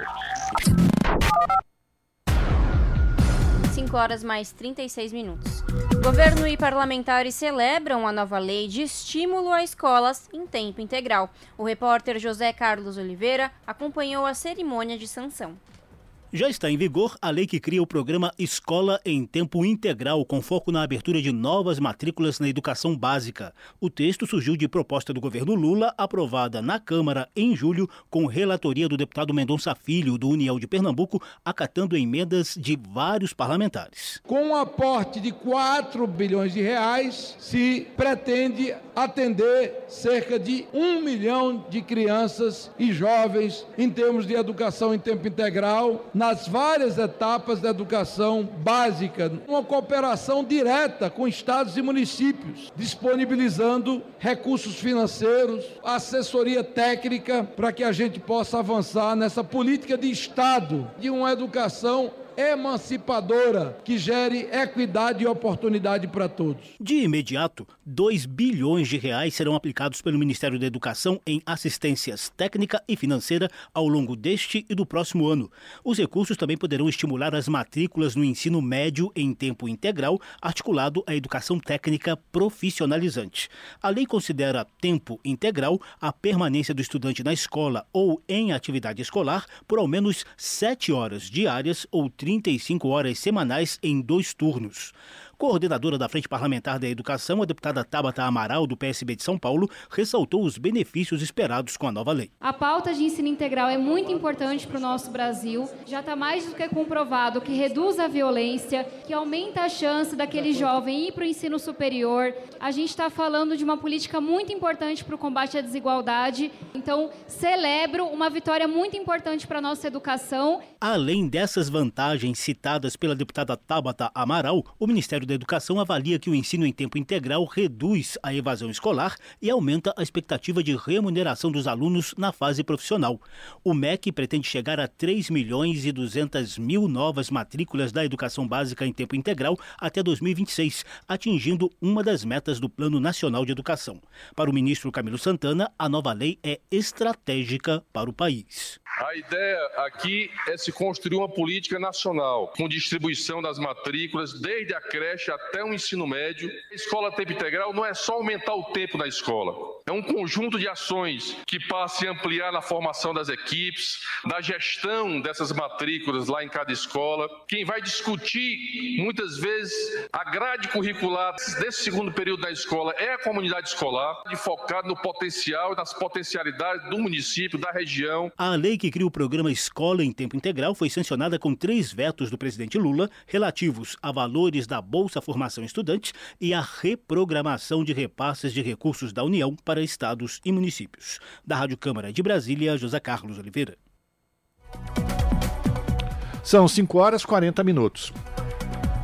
5 horas mais 36 minutos. Governo e parlamentares celebram a nova lei de estímulo a escolas em tempo integral. O repórter José Carlos Oliveira acompanhou a cerimônia de sanção. Já está em vigor a lei que cria o programa Escola em Tempo Integral, com foco na abertura de novas matrículas na educação básica. O texto surgiu de proposta do governo Lula, aprovada na Câmara em julho, com relatoria do deputado Mendonça Filho, do União de Pernambuco, acatando emendas de vários parlamentares. Com um aporte de 4 bilhões de reais, se pretende atender cerca de um milhão de crianças e jovens em termos de educação em tempo integral nas várias etapas da educação básica, uma cooperação direta com estados e municípios, disponibilizando recursos financeiros, assessoria técnica para que a gente possa avançar nessa política de Estado de uma educação emancipadora que gere equidade e oportunidade para todos. De imediato, 2 bilhões de reais serão aplicados pelo Ministério da Educação em assistências técnica e financeira ao longo deste e do próximo ano. Os recursos também poderão estimular as matrículas no ensino médio em tempo integral, articulado à educação técnica profissionalizante. A lei considera tempo integral a permanência do estudante na escola ou em atividade escolar por ao menos 7 horas diárias ou 30 35 horas semanais em dois turnos. Coordenadora da Frente Parlamentar da Educação, a deputada Tabata Amaral, do PSB de São Paulo, ressaltou os benefícios esperados com a nova lei. A pauta de ensino integral é muito importante para o nosso Brasil. Já está mais do que comprovado que reduz a violência, que aumenta a chance daquele jovem ir para o ensino superior. A gente está falando de uma política muito importante para o combate à desigualdade. Então, celebro uma vitória muito importante para a nossa educação. Além dessas vantagens citadas pela deputada Tabata Amaral, o Ministério da Educação avalia que o ensino em tempo integral reduz a evasão escolar e aumenta a expectativa de remuneração dos alunos na fase profissional. O MEC pretende chegar a 3 milhões e 200 mil novas matrículas da educação básica em tempo integral até 2026, atingindo uma das metas do Plano Nacional de Educação. Para o ministro Camilo Santana, a nova lei é estratégica para o país. A ideia aqui é se construir uma política nacional com distribuição das matrículas desde a creche até o ensino médio. A escola tempo integral não é só aumentar o tempo na escola, é um conjunto de ações que passe a ampliar na formação das equipes, da gestão dessas matrículas lá em cada escola. Quem vai discutir muitas vezes a grade curricular desse segundo período da escola é a comunidade escolar, focar no potencial e nas potencialidades do município, da região. A lei que cria o programa Escola em Tempo Integral foi sancionada com três vetos do presidente Lula relativos a valores da Bolsa Formação Estudante e a reprogramação de repasses de recursos da União para estados e municípios. Da Rádio Câmara de Brasília, José Carlos Oliveira. São 5 horas e 40 minutos.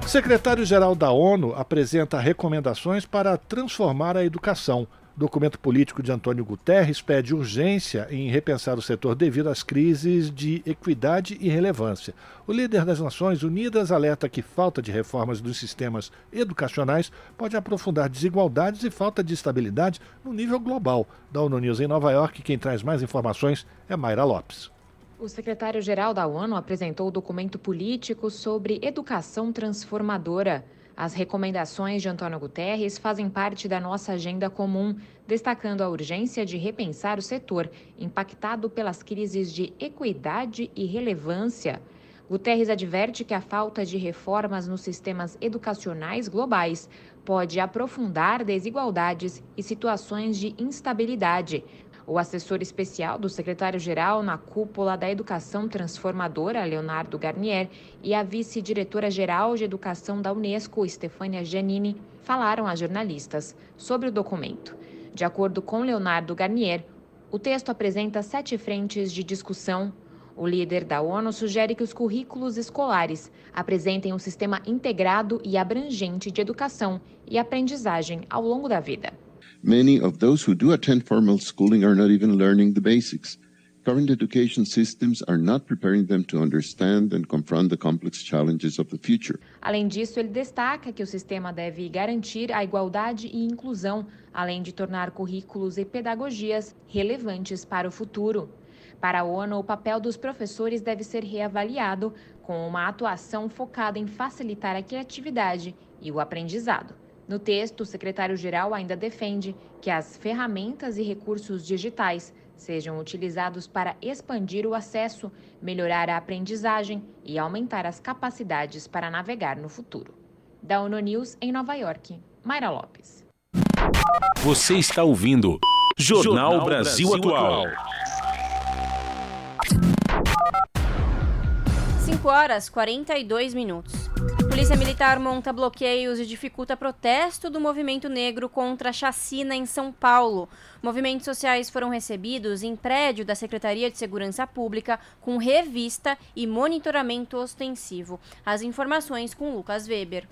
O secretário-geral da ONU apresenta recomendações para transformar a educação. Documento político de Antônio Guterres pede urgência em repensar o setor devido às crises de equidade e relevância. O líder das Nações Unidas alerta que falta de reformas dos sistemas educacionais pode aprofundar desigualdades e falta de estabilidade no nível global. Da ONU News em Nova York, quem traz mais informações é Mayra Lopes. O secretário-geral da ONU apresentou o documento político sobre educação transformadora. As recomendações de Antônio Guterres fazem parte da nossa agenda comum, destacando a urgência de repensar o setor impactado pelas crises de equidade e relevância. Guterres adverte que a falta de reformas nos sistemas educacionais globais pode aprofundar desigualdades e situações de instabilidade, o assessor especial do secretário-geral na cúpula da Educação Transformadora, Leonardo Garnier, e a vice-diretora-geral de Educação da Unesco, Stefania Giannini, falaram a jornalistas sobre o documento. De acordo com Leonardo Garnier, o texto apresenta sete frentes de discussão. O líder da ONU sugere que os currículos escolares apresentem um sistema integrado e abrangente de educação e aprendizagem ao longo da vida. Many of those who do attend formal schooling are not even learning the basics. Current education systems are not preparing them to understand and confront the complex challenges of the future. Além disso, ele destaca que o sistema deve garantir a igualdade e inclusão, além de tornar currículos e pedagogias relevantes para o futuro. Para a ONU, o papel dos professores deve ser reavaliado com uma atuação focada em facilitar a criatividade e o aprendizado. No texto, o secretário-geral ainda defende que as ferramentas e recursos digitais sejam utilizados para expandir o acesso, melhorar a aprendizagem e aumentar as capacidades para navegar no futuro. Da ONU News em Nova York, Mayra Lopes. Você está ouvindo Jornal, Jornal Brasil, Brasil, Atual. 5 horas 42 minutos. Polícia Militar monta bloqueios e dificulta protesto do movimento negro contra a chacina em São Paulo. Movimentos sociais foram recebidos em prédio da Secretaria de Segurança Pública com revista e monitoramento ostensivo. As informações com Lucas Weber.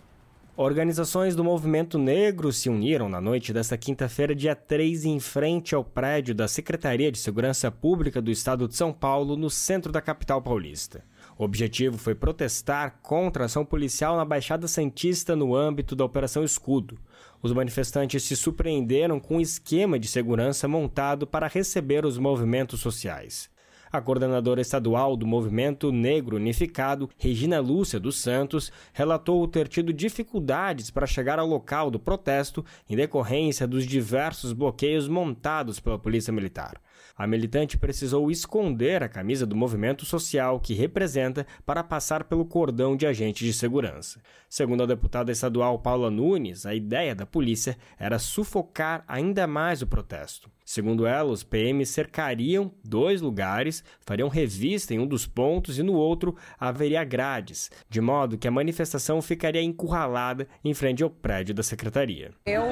Organizações do movimento negro se uniram na noite desta quinta-feira, dia 3, em frente ao prédio da Secretaria de Segurança Pública do Estado de São Paulo, no centro da capital paulista. O objetivo foi protestar contra a ação policial na Baixada Santista no âmbito da Operação Escudo. Os manifestantes se surpreenderam com um esquema de segurança montado para receber os movimentos sociais. A coordenadora estadual do Movimento Negro Unificado, Regina Lúcia dos Santos, relatou ter tido dificuldades para chegar ao local do protesto em decorrência dos diversos bloqueios montados pela Polícia Militar. A militante precisou esconder a camisa do movimento social que representa para passar pelo cordão de agentes de segurança. Segundo a deputada estadual Paula Nunes, a ideia da polícia era sufocar ainda mais o protesto. Segundo ela, os PMs cercariam dois lugares, fariam revista em um dos pontos e no outro haveria grades, de modo que a manifestação ficaria encurralada em frente ao prédio da secretaria. Eu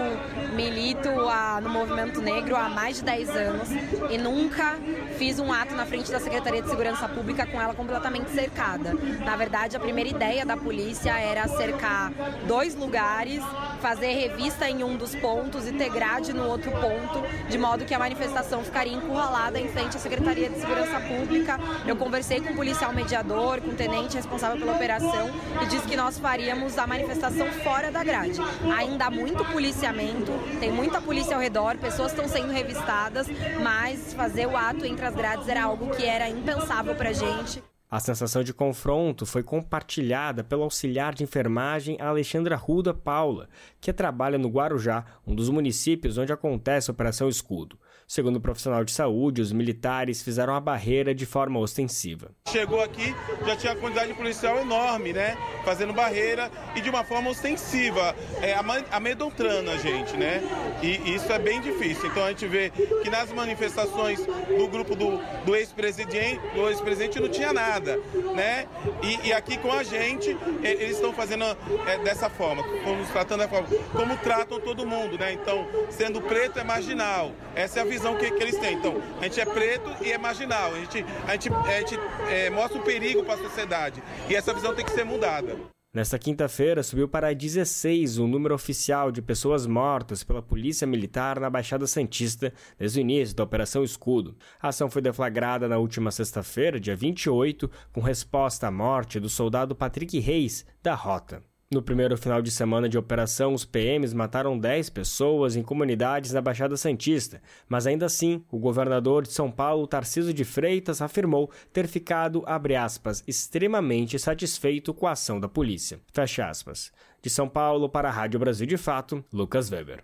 milito a, no movimento negro há mais de 10 anos e nunca fiz um ato na frente da Secretaria de Segurança Pública com ela completamente cercada. Na verdade, a primeira ideia da polícia era cercar dois lugares, fazer revista em um dos pontos e ter grade no outro ponto, de modo que a manifestação ficaria encurralada em frente à Secretaria de Segurança Pública. Eu conversei com o policial mediador, com o tenente responsável pela operação e disse que nós faríamos a manifestação fora da grade. Ainda há muito policiamento, tem muita polícia ao redor, pessoas estão sendo revistadas, mas fazer o ato entre as grades era algo que era impensável para gente. A sensação de confronto foi compartilhada pelo auxiliar de enfermagem Alexandra Ruda Paula, que trabalha no Guarujá, um dos municípios onde acontece a Operação Escudo. Segundo o profissional de saúde, os militares fizeram a barreira de forma ostensiva. Chegou aqui, já tinha uma quantidade de policial enorme, né? Fazendo barreira e de uma forma ostensiva, é, amedrontando a gente, né? E isso é bem difícil. Então a gente vê que nas manifestações do grupo do, do ex-presidente, do ex-presidente não tinha nada, né? E, e, aqui com a gente, eles estão fazendo é, dessa forma, como tratando forma, como tratam todo mundo, né? Então, sendo preto é marginal. Essa é a visão visão que, que eles têm. Então, a gente é preto e é marginal. A gente, a gente, a gente é, mostra o perigo para a sociedade. E essa visão tem que ser mudada. Nesta quinta-feira, subiu para 16 o número oficial de pessoas mortas pela Polícia Militar na Baixada Santista desde o início da Operação Escudo. A ação foi deflagrada na última sexta-feira, dia 28, com resposta à morte do soldado Patrick Reis, da Rota. No primeiro final de semana de operação, os PMs mataram 10 pessoas em comunidades na Baixada Santista, mas ainda assim, o governador de São Paulo, Tarciso de Freitas, afirmou ter ficado, abre aspas, extremamente satisfeito com a ação da polícia. Fecha aspas. De São Paulo para a Rádio Brasil de Fato, Lucas Weber.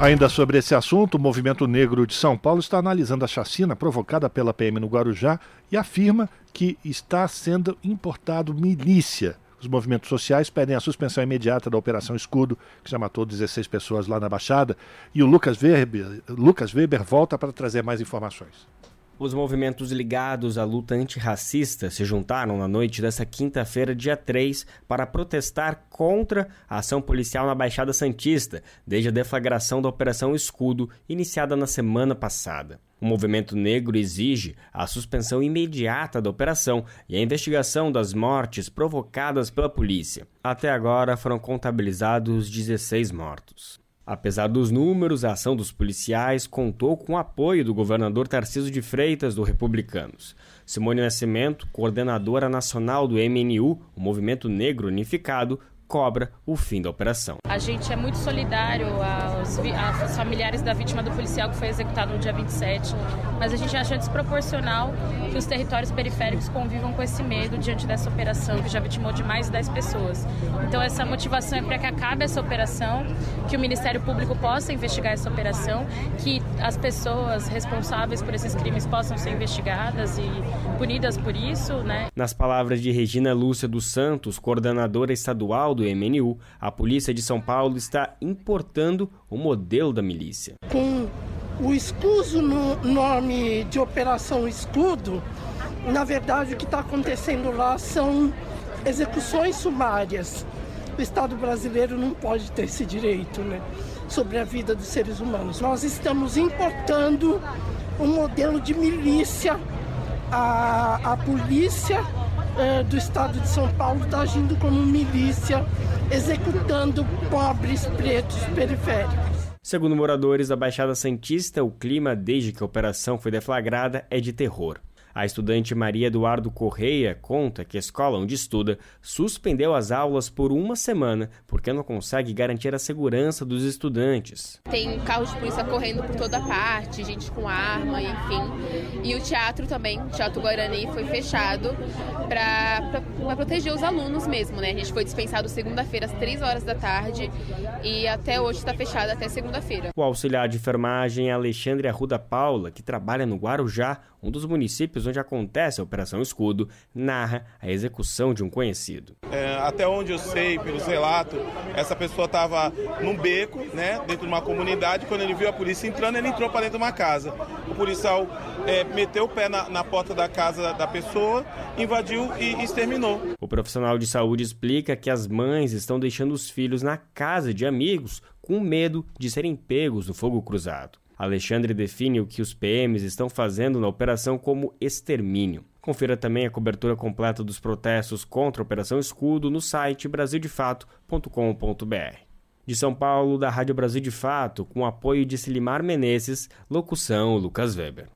Ainda sobre esse assunto, o Movimento Negro de São Paulo está analisando a chacina provocada pela PM no Guarujá e afirma que está sendo importado milícia os movimentos sociais pedem a suspensão imediata da Operação Escudo, que já matou 16 pessoas lá na Baixada. E o Lucas Weber, Lucas Weber volta para trazer mais informações. Os movimentos ligados à luta antirracista se juntaram na noite dessa quinta-feira, dia 3, para protestar contra a ação policial na Baixada Santista, desde a deflagração da Operação Escudo, iniciada na semana passada. O movimento negro exige a suspensão imediata da operação e a investigação das mortes provocadas pela polícia. Até agora foram contabilizados 16 mortos. Apesar dos números, a ação dos policiais contou com o apoio do governador Tarciso de Freitas, do Republicanos. Simone Nascimento, coordenadora nacional do MNU, o Movimento Negro Unificado, cobra o fim da operação. A gente é muito solidário aos, aos, familiares da vítima do policial que foi executado no dia 27, mas a gente acha desproporcional que os territórios periféricos convivam com esse medo diante dessa operação que já vitimou de mais de 10 pessoas. Então essa motivação é para que acabe essa operação, que o Ministério Público possa investigar essa operação, que as pessoas responsáveis por esses crimes possam ser investigadas e punidas por isso, né? Nas palavras de Regina Lúcia dos Santos, coordenadora estadual do MNU, a polícia de São Paulo está importando o modelo da milícia. Com o escuso no nome de Operação Escudo, na verdade o que está acontecendo lá são execuções sumárias. O Estado brasileiro não pode ter esse direito, né? Sobre a vida dos seres humanos. Nós estamos importando um modelo de milícia. A, a polícia é, do estado de São Paulo está agindo como milícia, executando pobres pretos periféricos. Segundo moradores da Baixada Santista, o clima desde que a operação foi deflagrada é de terror. A estudante Maria Eduardo Correia conta que a escola onde estuda suspendeu as aulas por uma semana porque não consegue garantir a segurança dos estudantes. Tem carros de polícia correndo por toda parte, gente com arma, enfim. E o teatro também, o Teatro Guarani, foi fechado para proteger os alunos mesmo, né? A gente foi dispensado segunda-feira às três horas da tarde e até hoje está fechado até segunda-feira. O auxiliar de enfermagem Alexandre Arruda Paula, que trabalha no Guarujá, um dos municípios onde acontece a Operação Escudo, narra a execução de um conhecido. É, até onde eu sei, pelos relatos, essa pessoa estava num beco, né, dentro de uma comunidade. Quando ele viu a polícia entrando, ele entrou para dentro de uma casa. O policial é, meteu o pé na, na, porta da casa da pessoa, invadiu e exterminou. O profissional de saúde explica que as mães estão deixando os filhos na casa de amigos com medo de serem pegos no fogo cruzado. Alexandre define o que os PMs estão fazendo na operação como extermínio. Confira também a cobertura completa dos protestos contra a Operação Escudo no site brasildefato.com.br. De São Paulo, da Rádio Brasil de Fato, com apoio de Silimar Menezes, locução Lucas Weber.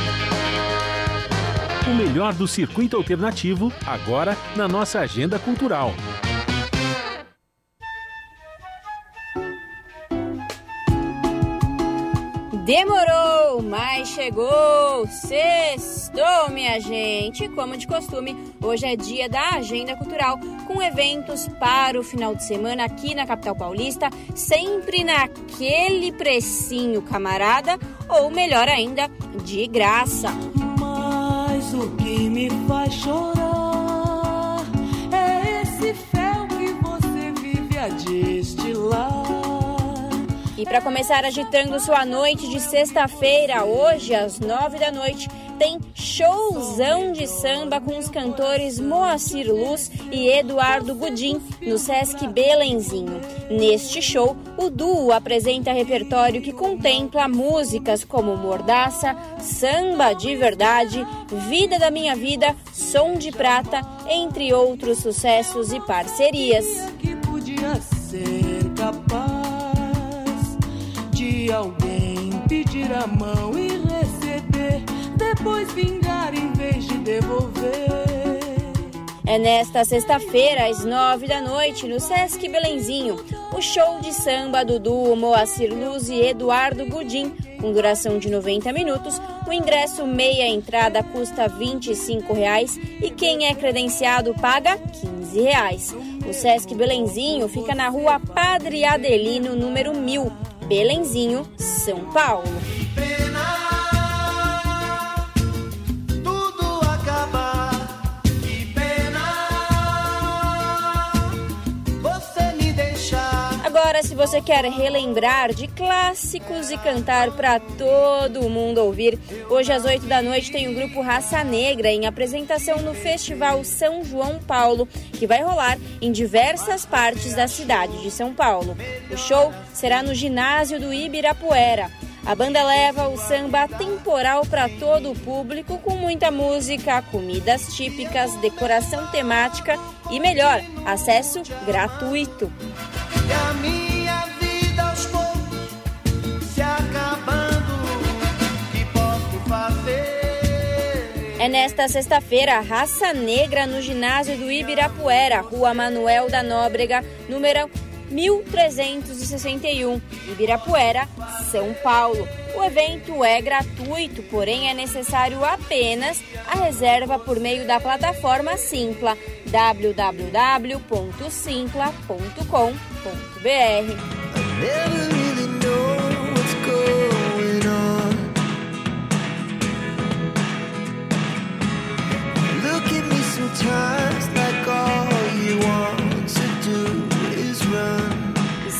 O melhor do circuito alternativo, agora na nossa agenda cultural. Demorou, mas chegou! Sextou, minha gente! Como de costume, hoje é dia da Agenda Cultural, com eventos para o final de semana aqui na capital paulista, sempre naquele precinho camarada, ou melhor ainda, de graça. Mas o que me faz chorar é esse fel que você vive a destilar. E para começar agitando sua noite de sexta-feira, hoje às nove da noite, tem showzão de samba com os cantores Moacir Luz e Eduardo Gudim no Sesc Belenzinho. Neste show, o duo apresenta repertório que contempla músicas como Mordaça, Samba de Verdade, Vida da Minha Vida, Som de Prata, entre outros sucessos e parcerias. Que podia ser capaz de alguém pedir a mão e depois vingar em vez de devolver. É nesta sexta-feira, às nove da noite, no Sesc Belenzinho, o show de samba do duo Moacir Luz e Eduardo Gudim, com duração de 90 minutos. O ingresso meia entrada custa 25 reais, e quem é credenciado paga 15 reais. O Sesc Belenzinho fica na rua Padre Adelino, número 1000, Belenzinho, São Paulo. Se você quer relembrar de clássicos e cantar para todo mundo ouvir, hoje às 8 da noite tem o grupo Raça Negra em apresentação no Festival São João Paulo, que vai rolar em diversas partes da cidade de São Paulo. O show será no ginásio do Ibirapuera. A banda leva o samba temporal para todo o público, com muita música, comidas típicas, decoração temática e, melhor, acesso gratuito. É nesta sexta-feira, Raça Negra no ginásio do Ibirapuera, Rua Manuel da Nóbrega, número 1361, Ibirapuera, São Paulo. O evento é gratuito, porém é necessário apenas a reserva por meio da plataforma Simpla www.simpla.com.br.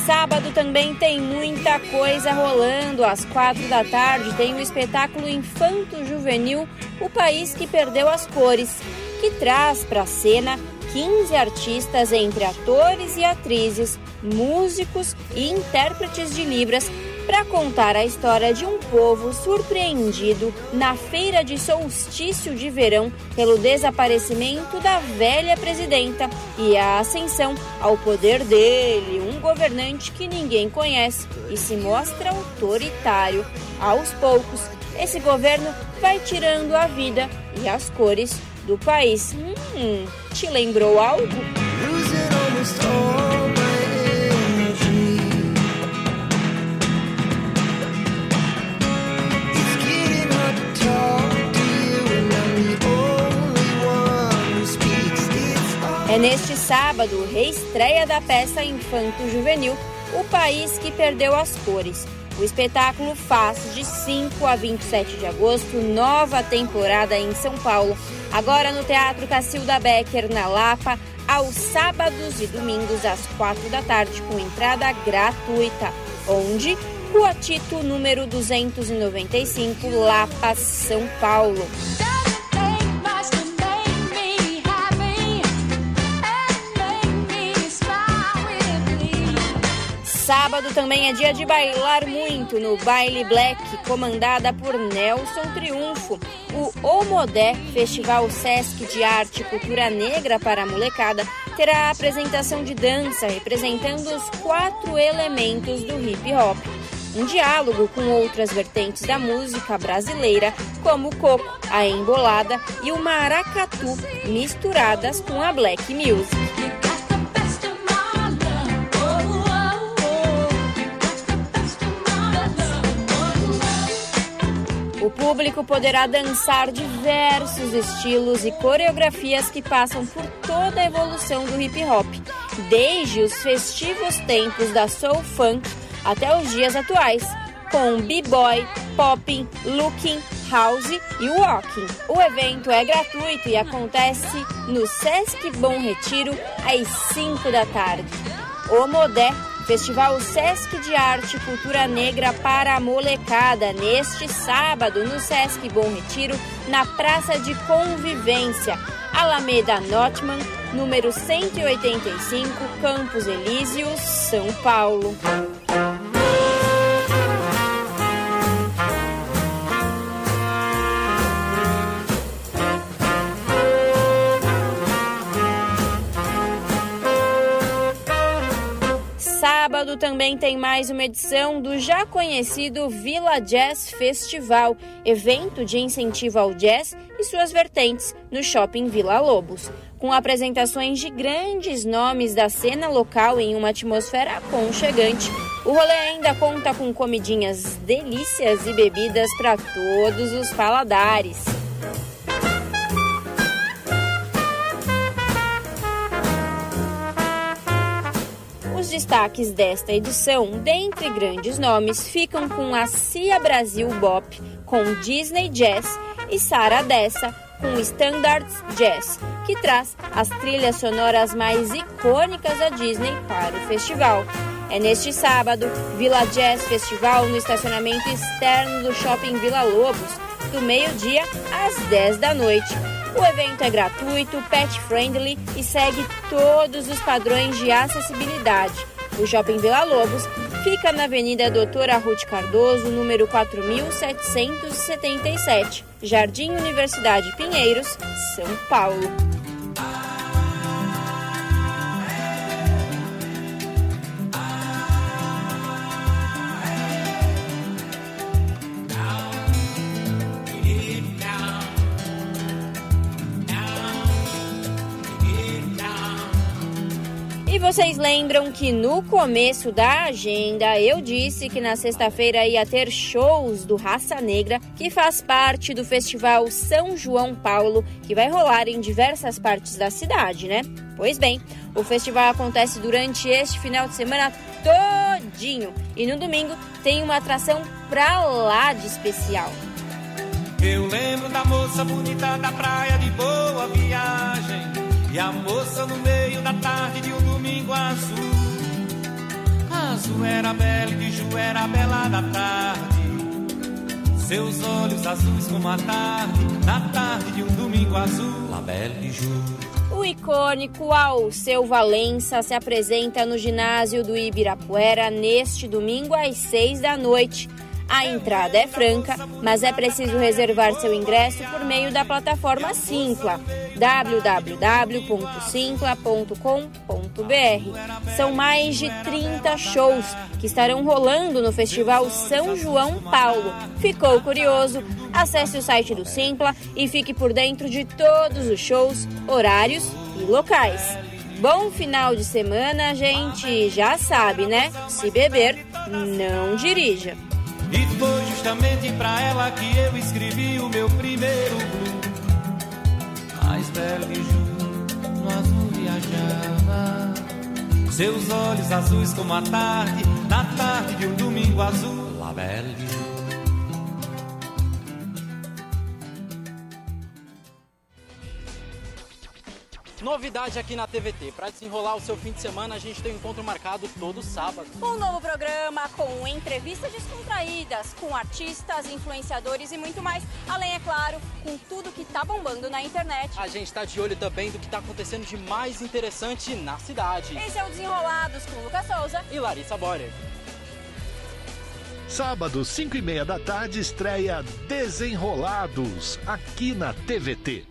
Sábado também tem muita coisa rolando. Às quatro da tarde tem o espetáculo Infanto Juvenil O País que Perdeu as Cores, que traz para a cena 15 artistas entre atores e atrizes, músicos e intérpretes de Libras para contar a história de um povo surpreendido na feira de solstício de verão pelo desaparecimento da velha presidenta e a ascensão ao poder dele, um governante que ninguém conhece e se mostra autoritário. Aos poucos, esse governo vai tirando a vida e as cores do país. Hum, te lembrou algo? É neste sábado, reestreia da peça Infanto Juvenil, O País que Perdeu as Cores. O espetáculo faz de 5 a 27 de agosto nova temporada em São Paulo, agora no Teatro Cacilda Becker, na Lapa, aos sábados e domingos às 4 da tarde, com entrada gratuita. Onde? Rua Tito, número 295, Lapa, São Paulo. Sábado também é dia de bailar muito no Baile Black, comandada por Nelson Triunfo. O Omodé, Festival Sesc de Arte e Cultura Negra para a Molecada, terá a apresentação de dança representando os quatro elementos do hip hop. Um diálogo com outras vertentes da música brasileira, como o coco, a embolada e o maracatu, misturadas com a black music. O público poderá dançar diversos estilos e coreografias que passam por toda a evolução do hip hop, desde os festivos tempos da soul funk até os dias atuais, com b-boy, popping, looking, house e walking. O evento é gratuito e acontece no Sesc Bom Retiro às 5 da tarde. O Modé Festival Sesc de Arte e Cultura Negra para a Molecada, neste sábado, no Sesc Bom Retiro, na Praça de Convivência, Alameda Notman, número 185, Campos Elíseos, São Paulo. Sábado também tem mais uma edição do já conhecido Vila Jazz Festival, evento de incentivo ao jazz e suas vertentes no Shopping Vila Lobos. Com apresentações de grandes nomes da cena local em uma atmosfera aconchegante, o rolê ainda conta com comidinhas delícias e bebidas para todos os paladares. Destaques desta edição, dentre grandes nomes, ficam com a Cia Brasil Bop, com Disney Jazz, e Sara Dessa, com Standards Jazz, que traz as trilhas sonoras mais icônicas da Disney para o festival. É neste sábado, Vila Jazz Festival no estacionamento externo do Shopping Vila Lobos, do meio-dia às 10 da noite. O evento é gratuito, pet friendly e segue todos os padrões de acessibilidade. O Shopping Vila Lobos fica na Avenida Doutora Ruth Cardoso, número 4777, Jardim Universidade Pinheiros, São Paulo. Vocês lembram que no começo da agenda eu disse que na sexta-feira ia ter shows do Raça Negra, que faz parte do Festival São João Paulo, que vai rolar em diversas partes da cidade, né? Pois bem, o festival acontece durante este final de semana todinho e no domingo tem uma atração pra lá de especial. Eu lembro da moça bonita da praia de boa viagem. E a moça no meio da tarde de um domingo azul. Azul era bela e de Ju era bela da tarde. Seus olhos azuis como a tarde, na tarde de um domingo azul. La Belle de Ju. O icônico Alceu Valença se apresenta no ginásio do Ibirapuera neste domingo às seis da noite. A entrada é franca, mas é preciso reservar seu ingresso por meio da plataforma Simpla www.simpla.com.br. São mais de 30 shows que estarão rolando no Festival São João Paulo. Ficou curioso? Acesse o site do Simpla e fique por dentro de todos os shows, horários e locais. Bom final de semana, gente. Já sabe, né? Se beber, não dirija. E foi justamente pra ela que eu escrevi o meu primeiro blues. Mais belo que Ju, no azul viajava. Seus olhos azuis como a tarde, na tarde de um domingo azul. La velho. Novidade aqui na TVT. Para desenrolar o seu fim de semana, a gente tem um encontro marcado todo sábado. Um novo programa com entrevistas descontraídas, com artistas, influenciadores e muito mais. Além, é claro, com tudo que tá bombando na internet. A gente está de olho também do que está acontecendo de mais interessante na cidade. Esse é o Desenrolados com Lucas Souza e Larissa Borer. Sábado, 5 e meia da tarde, estreia Desenrolados, aqui na TVT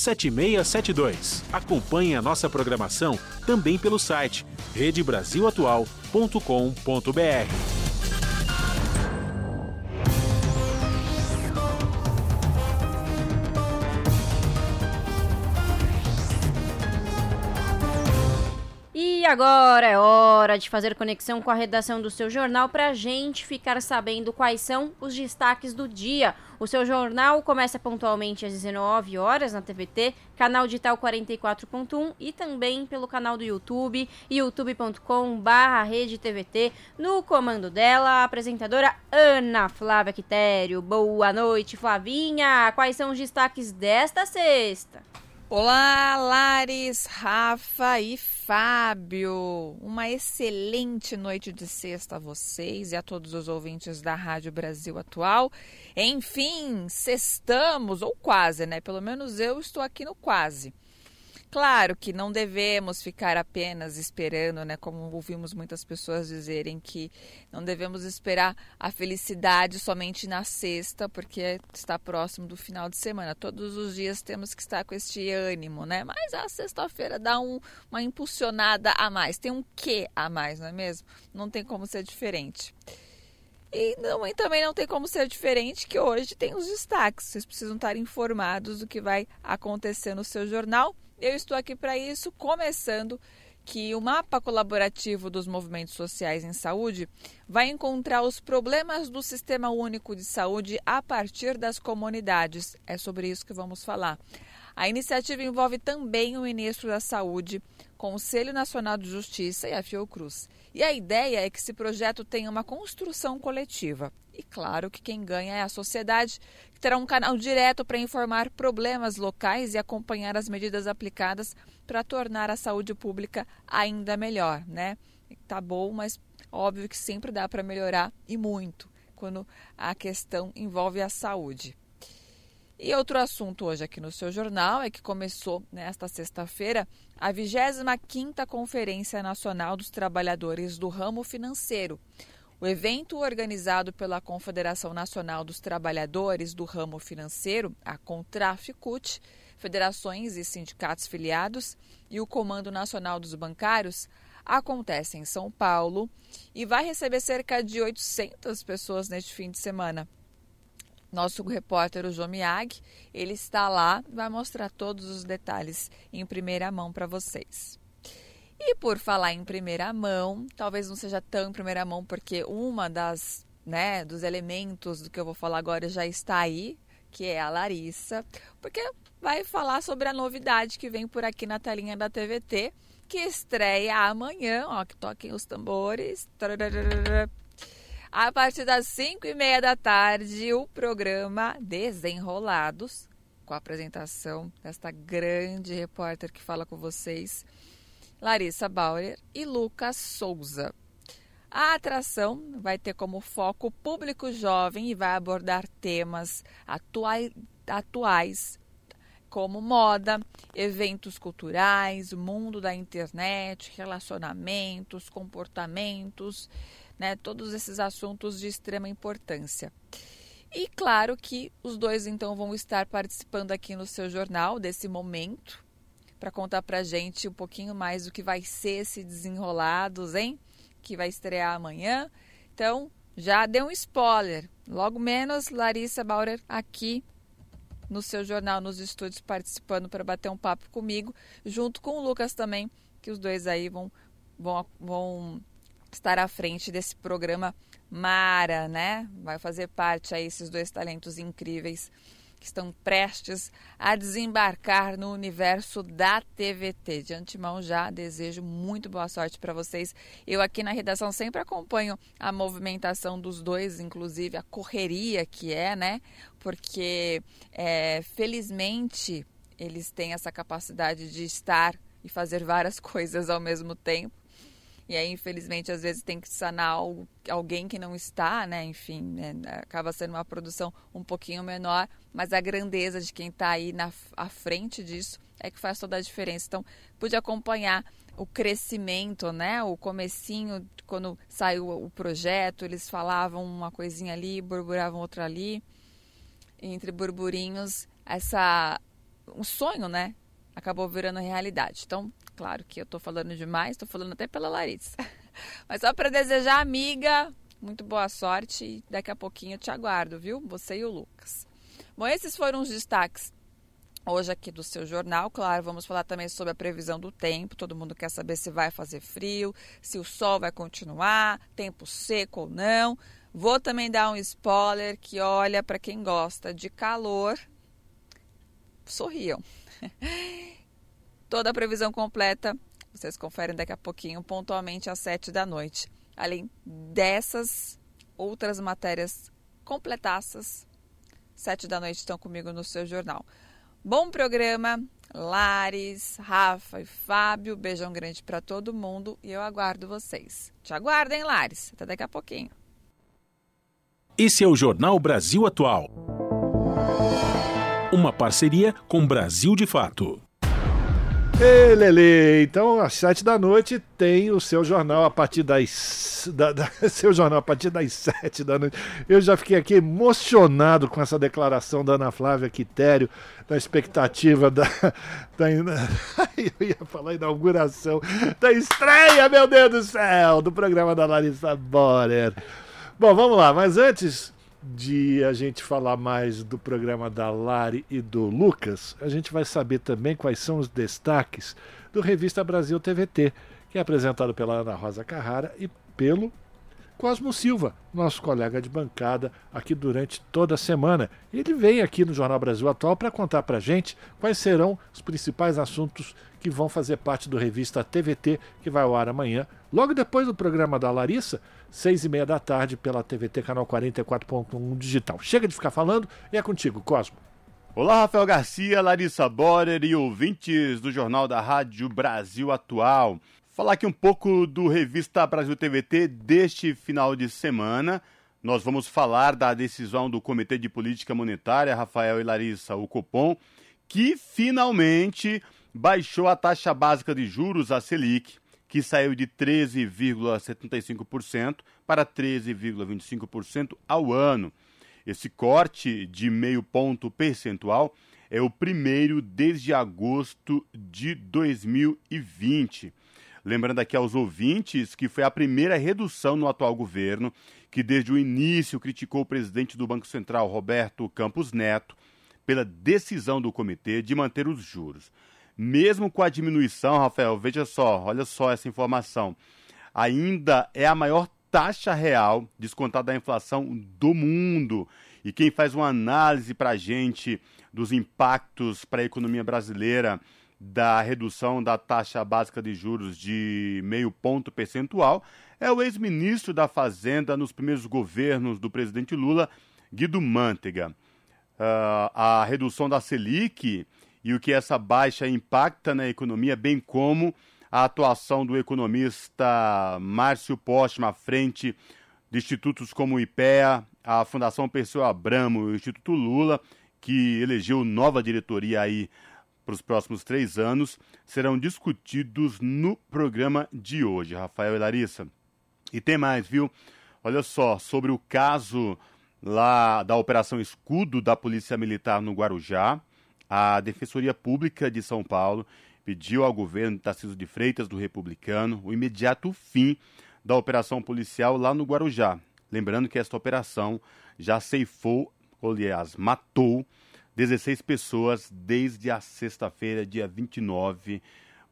7672. Acompanhe a nossa programação também pelo site redebrasilatual.com.br. E agora é hora de fazer conexão com a redação do seu jornal para a gente ficar sabendo quais são os destaques do dia. O seu jornal começa pontualmente às 19 horas na TVT, canal digital 44.1 e também pelo canal do YouTube, youtube.com/redetvt. No comando dela, a apresentadora Ana Flávia Quitério. Boa noite, Flavinha. Quais são os destaques desta sexta? Olá, Lares, Rafa e Fábio. Uma excelente noite de sexta a vocês e a todos os ouvintes da Rádio Brasil Atual. Enfim, sextamos, ou quase, né? Pelo menos eu estou aqui no quase. Claro que não devemos ficar apenas esperando, né? Como ouvimos muitas pessoas dizerem que não devemos esperar a felicidade somente na sexta, porque está próximo do final de semana. Todos os dias temos que estar com este ânimo, né? Mas a sexta-feira dá um, uma impulsionada a mais, tem um quê a mais, não é mesmo? Não tem como ser diferente. E, não, e também não tem como ser diferente que hoje tem os destaques. Vocês precisam estar informados do que vai acontecer no seu jornal. Eu estou aqui para isso, começando que o mapa colaborativo dos movimentos sociais em saúde vai encontrar os problemas do Sistema Único de Saúde a partir das comunidades. É sobre isso que vamos falar. A iniciativa envolve também o ministro da Saúde, Conselho Nacional de Justiça e a Fiocruz. E a ideia é que esse projeto tenha uma construção coletiva. E claro que quem ganha é a sociedade, que terá um canal direto para informar problemas locais e acompanhar as medidas aplicadas para tornar a saúde pública ainda melhor, né? Tá bom, mas óbvio que sempre dá para melhorar e muito quando a questão envolve a saúde. E outro assunto hoje aqui no seu jornal é que começou nesta sexta-feira a 25ª Conferência Nacional dos Trabalhadores do Ramo Financeiro. O evento, organizado pela Confederação Nacional dos Trabalhadores do Ramo Financeiro, a Contraficut, federações e sindicatos filiados e o Comando Nacional dos Bancários, acontece em São Paulo e vai receber cerca de 800 pessoas neste fim de semana. Nosso repórter, o João Miag, ele está lá, vai mostrar todos os detalhes em primeira mão para vocês. E por falar em primeira mão, talvez não seja tão em primeira mão, porque uma das, né, dos elementos do que eu vou falar agora já está aí, que é a Larissa, porque vai falar sobre a novidade que vem por aqui na telinha da TVT, que estreia amanhã, ó, que toquem os tambores. A partir das 5 e meia da tarde, o programa Desenrolados, com a apresentação desta grande repórter que fala com vocês, Larissa Bauer e Lucas Souza. A atração vai ter como foco o público jovem e vai abordar temas atuais, como moda, eventos culturais, mundo da internet, relacionamentos, comportamentos, né, todos esses assuntos de extrema importância. E claro que os dois então vão estar participando aqui no seu jornal desse momento para contar para gente um pouquinho mais do que vai ser esse desenrolados, hein? Que vai estrear amanhã. Então, já deu um spoiler. Logo menos, Larissa Bauer aqui no seu jornal, nos estúdios, participando para bater um papo comigo, junto com o Lucas também, que os dois aí vão, vão, vão estar à frente desse programa Mara, né? Vai fazer parte aí esses dois talentos incríveis que estão prestes a desembarcar no universo da TVT. De antemão já desejo muito boa sorte para vocês. Eu aqui na redação sempre acompanho a movimentação dos dois, inclusive a correria que é, né? Porque é, felizmente eles têm essa capacidade de estar e fazer várias (laughs) coisas ao mesmo tempo. E aí, infelizmente, às vezes tem que sanar alguém que não está, né? Enfim, né? acaba sendo uma produção um pouquinho menor, mas a grandeza de quem está aí na à frente disso é que faz toda a diferença. Então, pude acompanhar o crescimento, né? O comecinho, quando saiu o projeto, eles falavam uma coisinha ali, burburavam outra ali. Entre burburinhos, essa um sonho, né? Acabou virando realidade. Então, Claro que eu estou falando demais, estou falando até pela Larissa. (laughs) Mas só para desejar, amiga, muito boa sorte e daqui a pouquinho eu te aguardo, viu? Você e o Lucas. Bom, esses foram os destaques hoje aqui do seu jornal. Claro, vamos falar também sobre a previsão do tempo. Todo mundo quer saber se vai fazer frio, se o sol vai continuar, tempo seco ou não. Vou também dar um spoiler que olha para quem gosta de calor, sorriam. (laughs) Toda a previsão completa vocês conferem daqui a pouquinho, pontualmente às 7 da noite. Além dessas outras matérias completaças, 7 da noite estão comigo no seu jornal. Bom programa, Lares, Rafa e Fábio. Beijão grande para todo mundo e eu aguardo vocês. Te aguardem, Lares. Até daqui a pouquinho. Esse é o Jornal Brasil Atual. Uma parceria com Brasil de Fato. Ei, Lele, então às sete da noite tem o seu jornal a partir das. Da, da, (laughs) seu jornal a partir das sete da noite. Eu já fiquei aqui emocionado com essa declaração da Ana Flávia Quitério, da expectativa da. (laughs) da (laughs) eu ia falar inauguração, da estreia, meu Deus do céu, do programa da Larissa Borer. Bom, vamos lá, mas antes de a gente falar mais do programa da Lari e do Lucas, a gente vai saber também quais são os destaques do Revista Brasil TVT, que é apresentado pela Ana Rosa Carrara e pelo Cosmo Silva, nosso colega de bancada aqui durante toda a semana. Ele vem aqui no Jornal Brasil Atual para contar para gente quais serão os principais assuntos que vão fazer parte do Revista TVT, que vai ao ar amanhã, logo depois do programa da Larissa, seis e meia da tarde, pela TVT Canal 44.1 Digital. Chega de ficar falando e é contigo, Cosmo. Olá, Rafael Garcia, Larissa Borer e ouvintes do Jornal da Rádio Brasil Atual falar aqui um pouco do Revista Brasil TVT deste final de semana. Nós vamos falar da decisão do Comitê de Política Monetária, Rafael e Larissa, o Copom, que finalmente baixou a taxa básica de juros, a Selic, que saiu de 13,75% para 13,25% ao ano. Esse corte de meio ponto percentual é o primeiro desde agosto de 2020. Lembrando aqui aos ouvintes que foi a primeira redução no atual governo, que desde o início criticou o presidente do Banco Central, Roberto Campos Neto, pela decisão do comitê de manter os juros. Mesmo com a diminuição, Rafael, veja só, olha só essa informação. Ainda é a maior taxa real descontada da inflação do mundo. E quem faz uma análise para a gente dos impactos para a economia brasileira da redução da taxa básica de juros de meio ponto percentual é o ex-ministro da Fazenda nos primeiros governos do presidente Lula, Guido Mantega. Uh, a redução da Selic e o que essa baixa impacta na economia, bem como a atuação do economista Márcio Postma à frente de institutos como o IPEA, a Fundação Perseu Abramo e o Instituto Lula, que elegeu nova diretoria aí para os próximos três anos, serão discutidos no programa de hoje, Rafael e Larissa. E tem mais, viu? Olha só, sobre o caso lá da Operação Escudo da Polícia Militar no Guarujá, a Defensoria Pública de São Paulo pediu ao governo Tarcísio de Freitas, do Republicano, o imediato fim da operação policial lá no Guarujá. Lembrando que esta operação já ceifou, aliás, matou 16 pessoas desde a sexta-feira, dia 29,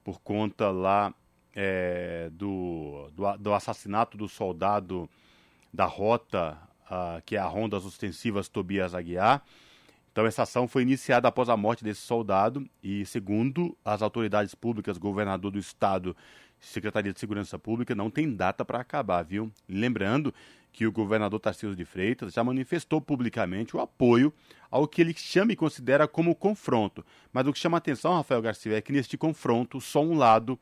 por conta lá é, do, do, do, assassinato do soldado da rota, uh, que é a Rondas Ostensivas Tobias Aguiar. Então, essa ação foi iniciada após a morte desse soldado e, segundo as autoridades públicas, governador do estado, Secretaria de Segurança Pública, não tem data para acabar, viu? Lembrando que o governador Tarcísio de Freitas já manifestou publicamente o apoio ao que ele chama e considera como confronto. Mas o que chama atenção, Rafael Garcia, é que neste confronto só um lado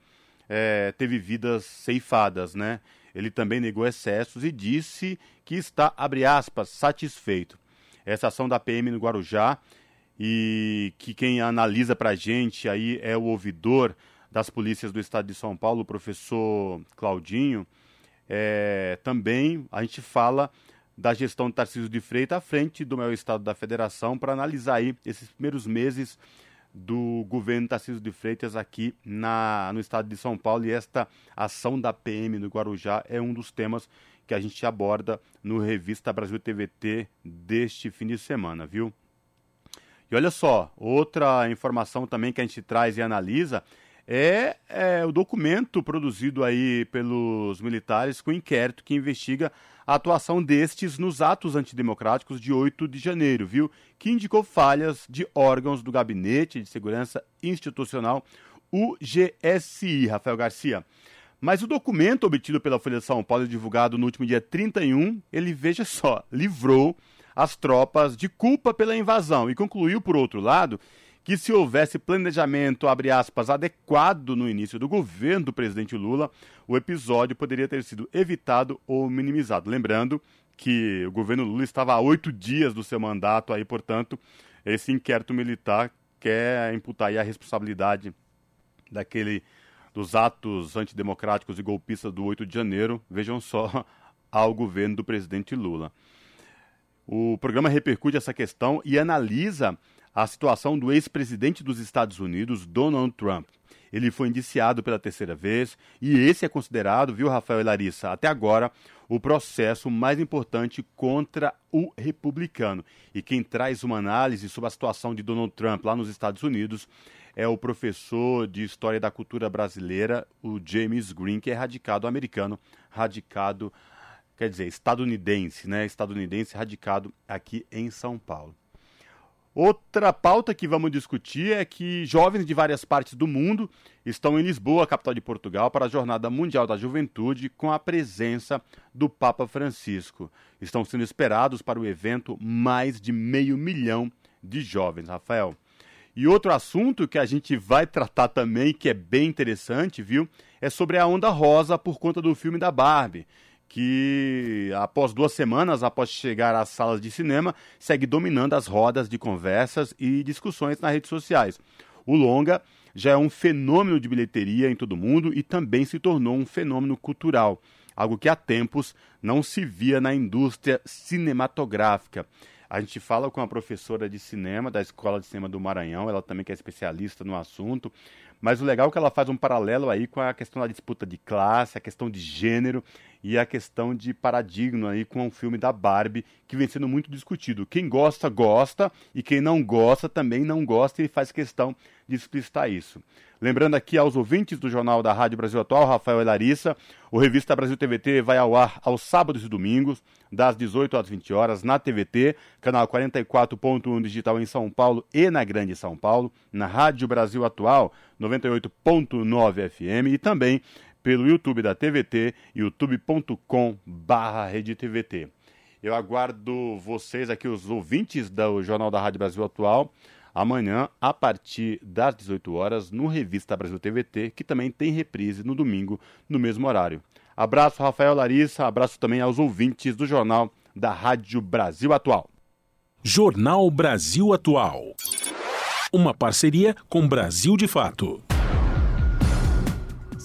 é, teve vidas ceifadas, né? Ele também negou excessos e disse que está, abre aspas, satisfeito. Essa ação da PM no Guarujá e que quem analisa para a gente aí é o ouvidor das polícias do estado de São Paulo, o professor Claudinho, é, também a gente fala da gestão de Tarcísio de Freitas à frente do maior estado da federação para analisar aí esses primeiros meses do governo Tarcísio de Freitas aqui na, no estado de São Paulo e esta ação da PM no Guarujá é um dos temas que a gente aborda no Revista Brasil TVT deste fim de semana, viu? E olha só, outra informação também que a gente traz e analisa é, é, o documento produzido aí pelos militares com inquérito que investiga a atuação destes nos atos antidemocráticos de 8 de janeiro, viu? Que indicou falhas de órgãos do Gabinete de Segurança Institucional, o GSI, Rafael Garcia. Mas o documento obtido pela Folha de São Paulo e divulgado no último dia 31, ele, veja só, livrou as tropas de culpa pela invasão e concluiu, por outro lado, que se houvesse planejamento, aspas, adequado no início do governo do presidente Lula, o episódio poderia ter sido evitado ou minimizado. Lembrando que o governo Lula estava há oito dias do seu mandato, aí, portanto, esse inquérito militar quer imputar a responsabilidade daquele dos atos antidemocráticos e golpistas do 8 de janeiro, vejam só, (laughs) ao governo do presidente Lula. O programa repercute essa questão e analisa a situação do ex-presidente dos Estados Unidos, Donald Trump. Ele foi indiciado pela terceira vez e esse é considerado, viu, Rafael e Larissa, até agora, o processo mais importante contra o republicano. E quem traz uma análise sobre a situação de Donald Trump lá nos Estados Unidos é o professor de História da Cultura Brasileira, o James Green, que é radicado americano, radicado, quer dizer, estadunidense, né? Estadunidense radicado aqui em São Paulo. Outra pauta que vamos discutir é que jovens de várias partes do mundo estão em Lisboa, capital de Portugal, para a Jornada Mundial da Juventude, com a presença do Papa Francisco. Estão sendo esperados para o evento mais de meio milhão de jovens, Rafael. E outro assunto que a gente vai tratar também, que é bem interessante, viu? É sobre a onda rosa por conta do filme da Barbie que após duas semanas após chegar às salas de cinema, segue dominando as rodas de conversas e discussões nas redes sociais. O longa já é um fenômeno de bilheteria em todo o mundo e também se tornou um fenômeno cultural, algo que há tempos não se via na indústria cinematográfica. A gente fala com a professora de cinema da Escola de Cinema do Maranhão, ela também que é especialista no assunto, mas o legal é que ela faz um paralelo aí com a questão da disputa de classe, a questão de gênero e a questão de paradigma aí com o filme da Barbie, que vem sendo muito discutido. Quem gosta, gosta, e quem não gosta também não gosta e faz questão de explicitar isso. Lembrando aqui aos ouvintes do Jornal da Rádio Brasil Atual, Rafael e Larissa, o Revista Brasil TVT vai ao ar aos sábados e domingos, das 18 às 20 horas, na TVT, canal 44.1 digital em São Paulo e na Grande São Paulo, na Rádio Brasil Atual, 98.9 FM e também pelo YouTube da TVT, youtube.com barra Eu aguardo vocês aqui, os ouvintes do Jornal da Rádio Brasil Atual, amanhã, a partir das 18 horas, no Revista Brasil TVT, que também tem reprise no domingo, no mesmo horário. Abraço, Rafael Larissa, abraço também aos ouvintes do jornal da Rádio Brasil Atual. Jornal Brasil Atual. Uma parceria com Brasil de Fato.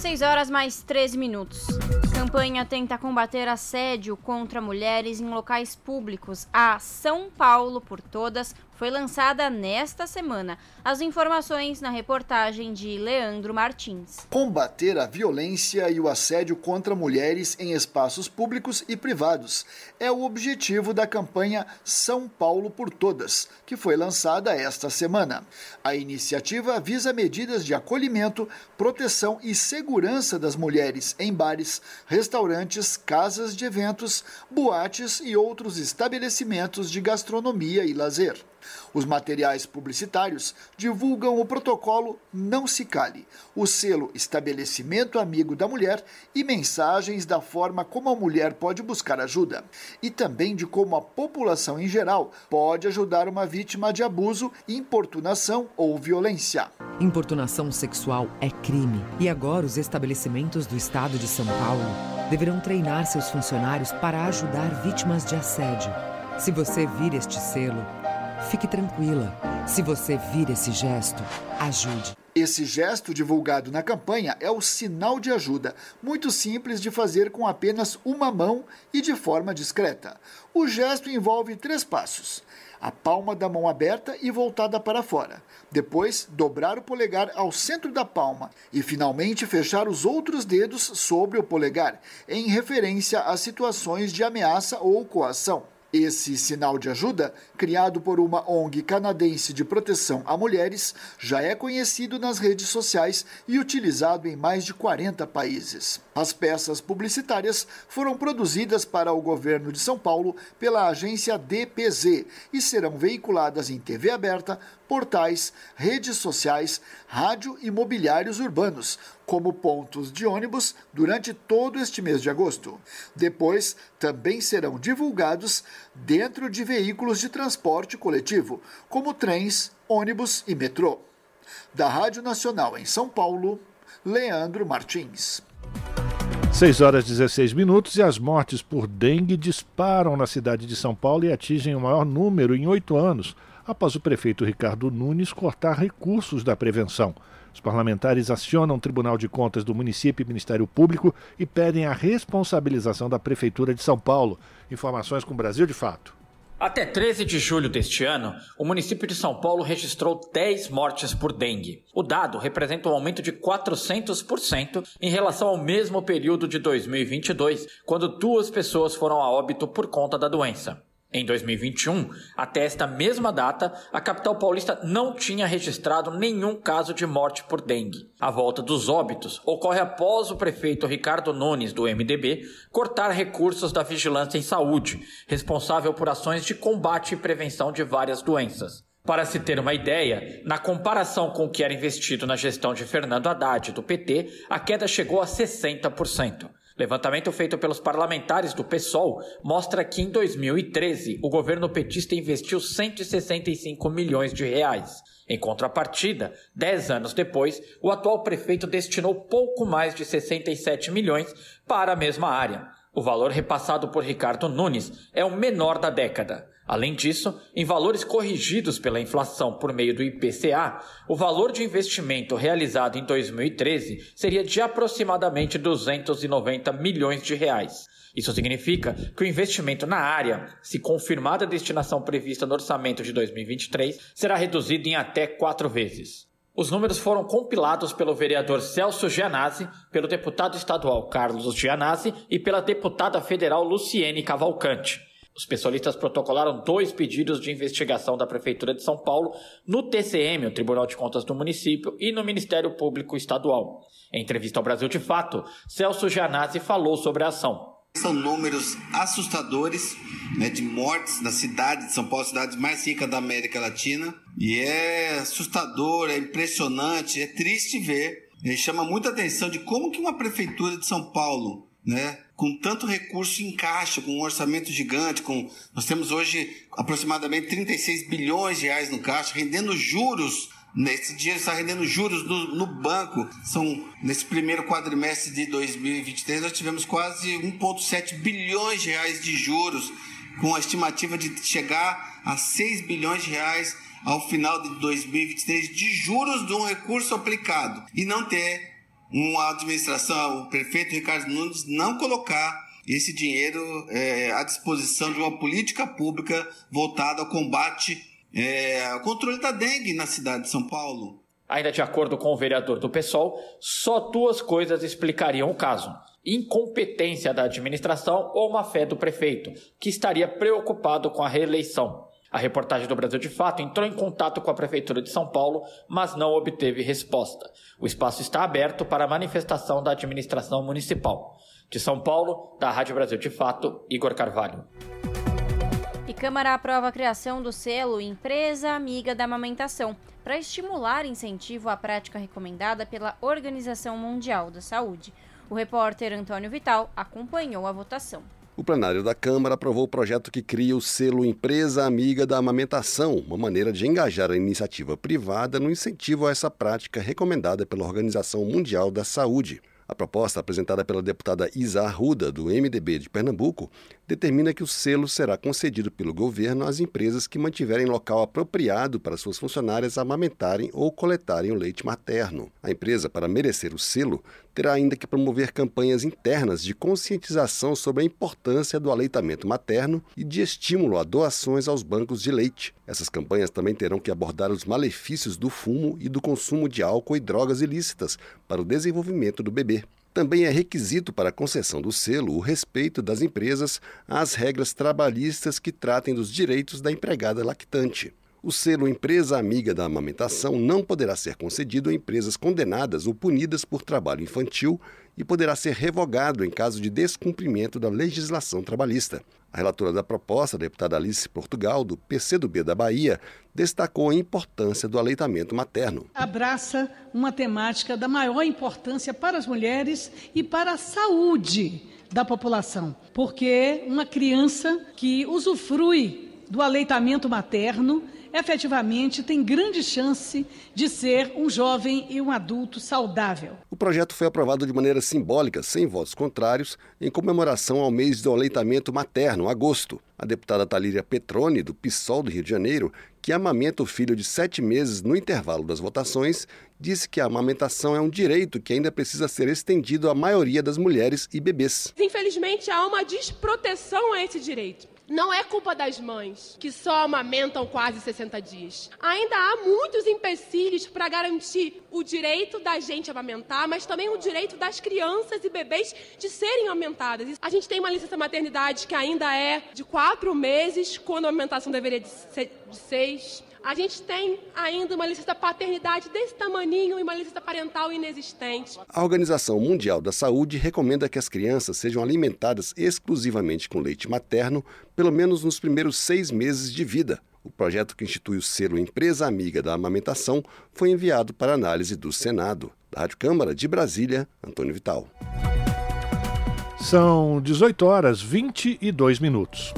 6 horas mais 13 minutos. Campanha tenta combater assédio contra mulheres em locais públicos. A São Paulo por Todas foi lançada nesta semana. As informações na reportagem de Leandro Martins. Combater a violência e o assédio contra mulheres em espaços públicos e privados é o objetivo da campanha São Paulo por Todas, que foi lançada esta semana. A iniciativa visa medidas de acolhimento, proteção e segurança das mulheres em bares, restaurantes, casas de eventos, boates e outros estabelecimentos de gastronomia e lazer. Os materiais publicitários divulgam o protocolo Não Se Cale, o selo Estabelecimento Amigo da Mulher e mensagens da forma como a mulher pode buscar ajuda, e também de como a população em geral pode ajudar uma vítima de abuso, importunação ou violência. Importunação sexual é crime e agora os estabelecimentos do estado de São Paulo deverão treinar seus funcionários para ajudar vítimas de assédio. Se você vir este selo, Fique tranquila. Se você vir esse gesto, ajude. Esse gesto divulgado na campanha é o sinal de ajuda, muito simples de fazer com apenas uma mão e de forma discreta. O gesto envolve três passos: a palma da mão aberta e voltada para fora. Depois, dobrar o polegar ao centro da palma e finalmente fechar os outros dedos sobre o polegar, em referência a situações de ameaça ou coação. Esse sinal de ajuda, criado por uma ONG canadense de proteção a mulheres, já é conhecido nas redes sociais e utilizado em mais de 40 países. As peças publicitárias foram produzidas para o governo de São Paulo pela agência DPZ e serão veiculadas em TV aberta, portais, redes sociais, rádio e mobiliários urbanos, como pontos de ônibus durante todo este mês de agosto. Depois, também serão divulgados dentro de veículos de transporte coletivo, como trens, ônibus e metrô. Da Rádio Nacional em São Paulo, Leandro Martins. 6 horas e 16 minutos e as mortes por dengue disparam na cidade de São Paulo e atingem o maior número em oito anos após o prefeito Ricardo Nunes cortar recursos da prevenção. Os parlamentares acionam o Tribunal de Contas do município e Ministério Público e pedem a responsabilização da Prefeitura de São Paulo. Informações com o Brasil de Fato. Até 13 de julho deste ano, o município de São Paulo registrou 10 mortes por dengue. O dado representa um aumento de 400% em relação ao mesmo período de 2022, quando duas pessoas foram a óbito por conta da doença. Em 2021, até esta mesma data, a capital paulista não tinha registrado nenhum caso de morte por dengue. A volta dos óbitos ocorre após o prefeito Ricardo Nunes, do MDB, cortar recursos da Vigilância em Saúde, responsável por ações de combate e prevenção de várias doenças. Para se ter uma ideia, na comparação com o que era investido na gestão de Fernando Haddad, do PT, a queda chegou a 60%. Levantamento feito pelos parlamentares do PSOL mostra que em 2013 o governo petista investiu 165 milhões de reais. Em contrapartida, 10 anos depois, o atual prefeito destinou pouco mais de 67 milhões para a mesma área. O valor repassado por Ricardo Nunes é o menor da década. Além disso, em valores corrigidos pela inflação por meio do IPCA, o valor de investimento realizado em 2013 seria de aproximadamente 290 milhões de reais. Isso significa que o investimento na área, se confirmada a destinação prevista no orçamento de 2023, será reduzido em até quatro vezes. Os números foram compilados pelo vereador Celso Gianazzi, pelo deputado estadual Carlos Gianazzi e pela deputada federal Luciene Cavalcante. Os pessoalistas protocolaram dois pedidos de investigação da Prefeitura de São Paulo no TCM, o Tribunal de Contas do município, e no Ministério Público Estadual. Em entrevista ao Brasil de Fato, Celso Gianazzi falou sobre a ação. São números assustadores né, de mortes na cidade de São Paulo, cidade mais rica da América Latina. E é assustador, é impressionante, é triste ver. E chama muita atenção de como que uma prefeitura de São Paulo né, com tanto recurso em caixa, com um orçamento gigante, com nós temos hoje aproximadamente 36 bilhões de reais no caixa, rendendo juros Nesse dinheiro está rendendo juros no, no, banco. São nesse primeiro quadrimestre de 2023 nós tivemos quase 1,7 bilhões de reais de juros, com a estimativa de chegar a 6 bilhões de reais ao final de 2023 de juros de um recurso aplicado e não ter uma administração, o prefeito Ricardo Nunes não colocar esse dinheiro é, à disposição de uma política pública voltada ao combate é, o controle da dengue na cidade de São Paulo. Ainda de acordo com o vereador do PSOL, só duas coisas explicariam o caso: incompetência da administração ou má fé do prefeito, que estaria preocupado com a reeleição. A reportagem do Brasil de Fato entrou em contato com a Prefeitura de São Paulo, mas não obteve resposta. O espaço está aberto para manifestação da administração municipal. De São Paulo, da Rádio Brasil de Fato, Igor Carvalho. E Câmara aprova a criação do selo Empresa Amiga da Amamentação, para estimular incentivo à prática recomendada pela Organização Mundial da Saúde. O repórter Antônio Vital acompanhou a votação. O plenário da Câmara aprovou o projeto que cria o selo Empresa Amiga da Amamentação, uma maneira de engajar a iniciativa privada no incentivo a essa prática recomendada pela Organização Mundial da Saúde. A proposta apresentada pela deputada Isa Arruda, do MDB de Pernambuco, determina que o selo será concedido pelo governo às empresas que mantiverem local apropriado para suas funcionárias amamentarem ou coletarem o leite materno. A empresa, para merecer o selo, terá ainda que promover campanhas internas de conscientização sobre a importância do aleitamento materno e de estímulo a doações aos bancos de leite. Essas campanhas também terão que abordar os malefícios do fumo e do consumo de álcool e drogas ilícitas para o desenvolvimento do bebê. Também é requisito para a concessão do selo o respeito das empresas às regras trabalhistas que tratem dos direitos da empregada lactante. O selo Empresa Amiga da Amamentação não poderá ser concedido a empresas condenadas ou punidas por trabalho infantil e poderá ser revogado em caso de descumprimento da legislação trabalhista. A relatora da proposta, a deputada Alice Portugal, do PCdoB da Bahia, destacou a importância do aleitamento materno. Abraça uma temática da maior importância para as mulheres e para a saúde da população, porque uma criança que usufrui do aleitamento materno efetivamente tem grande chance de ser um jovem e um adulto saudável. O projeto foi aprovado de maneira simbólica, sem votos contrários, em comemoração ao mês do aleitamento materno, agosto. A deputada Talíria Petrone, do PSOL do Rio de Janeiro, que amamenta o filho de sete meses no intervalo das votações, disse que a amamentação é um direito que ainda precisa ser estendido à maioria das mulheres e bebês. Infelizmente, há uma desproteção a esse direito. Não é culpa das mães, que só amamentam quase 60 dias. Ainda há muitos empecilhos para garantir o direito da gente amamentar, mas também o direito das crianças e bebês de serem amamentadas. A gente tem uma licença maternidade que ainda é de quatro meses, quando a amamentação deveria ser de seis. A gente tem ainda uma licença paternidade desse tamaninho e uma licença parental inexistente. A Organização Mundial da Saúde recomenda que as crianças sejam alimentadas exclusivamente com leite materno, pelo menos nos primeiros seis meses de vida. O projeto que institui o selo Empresa Amiga da Amamentação foi enviado para análise do Senado. Da Rádio Câmara de Brasília, Antônio Vital. São 18 horas 22 minutos.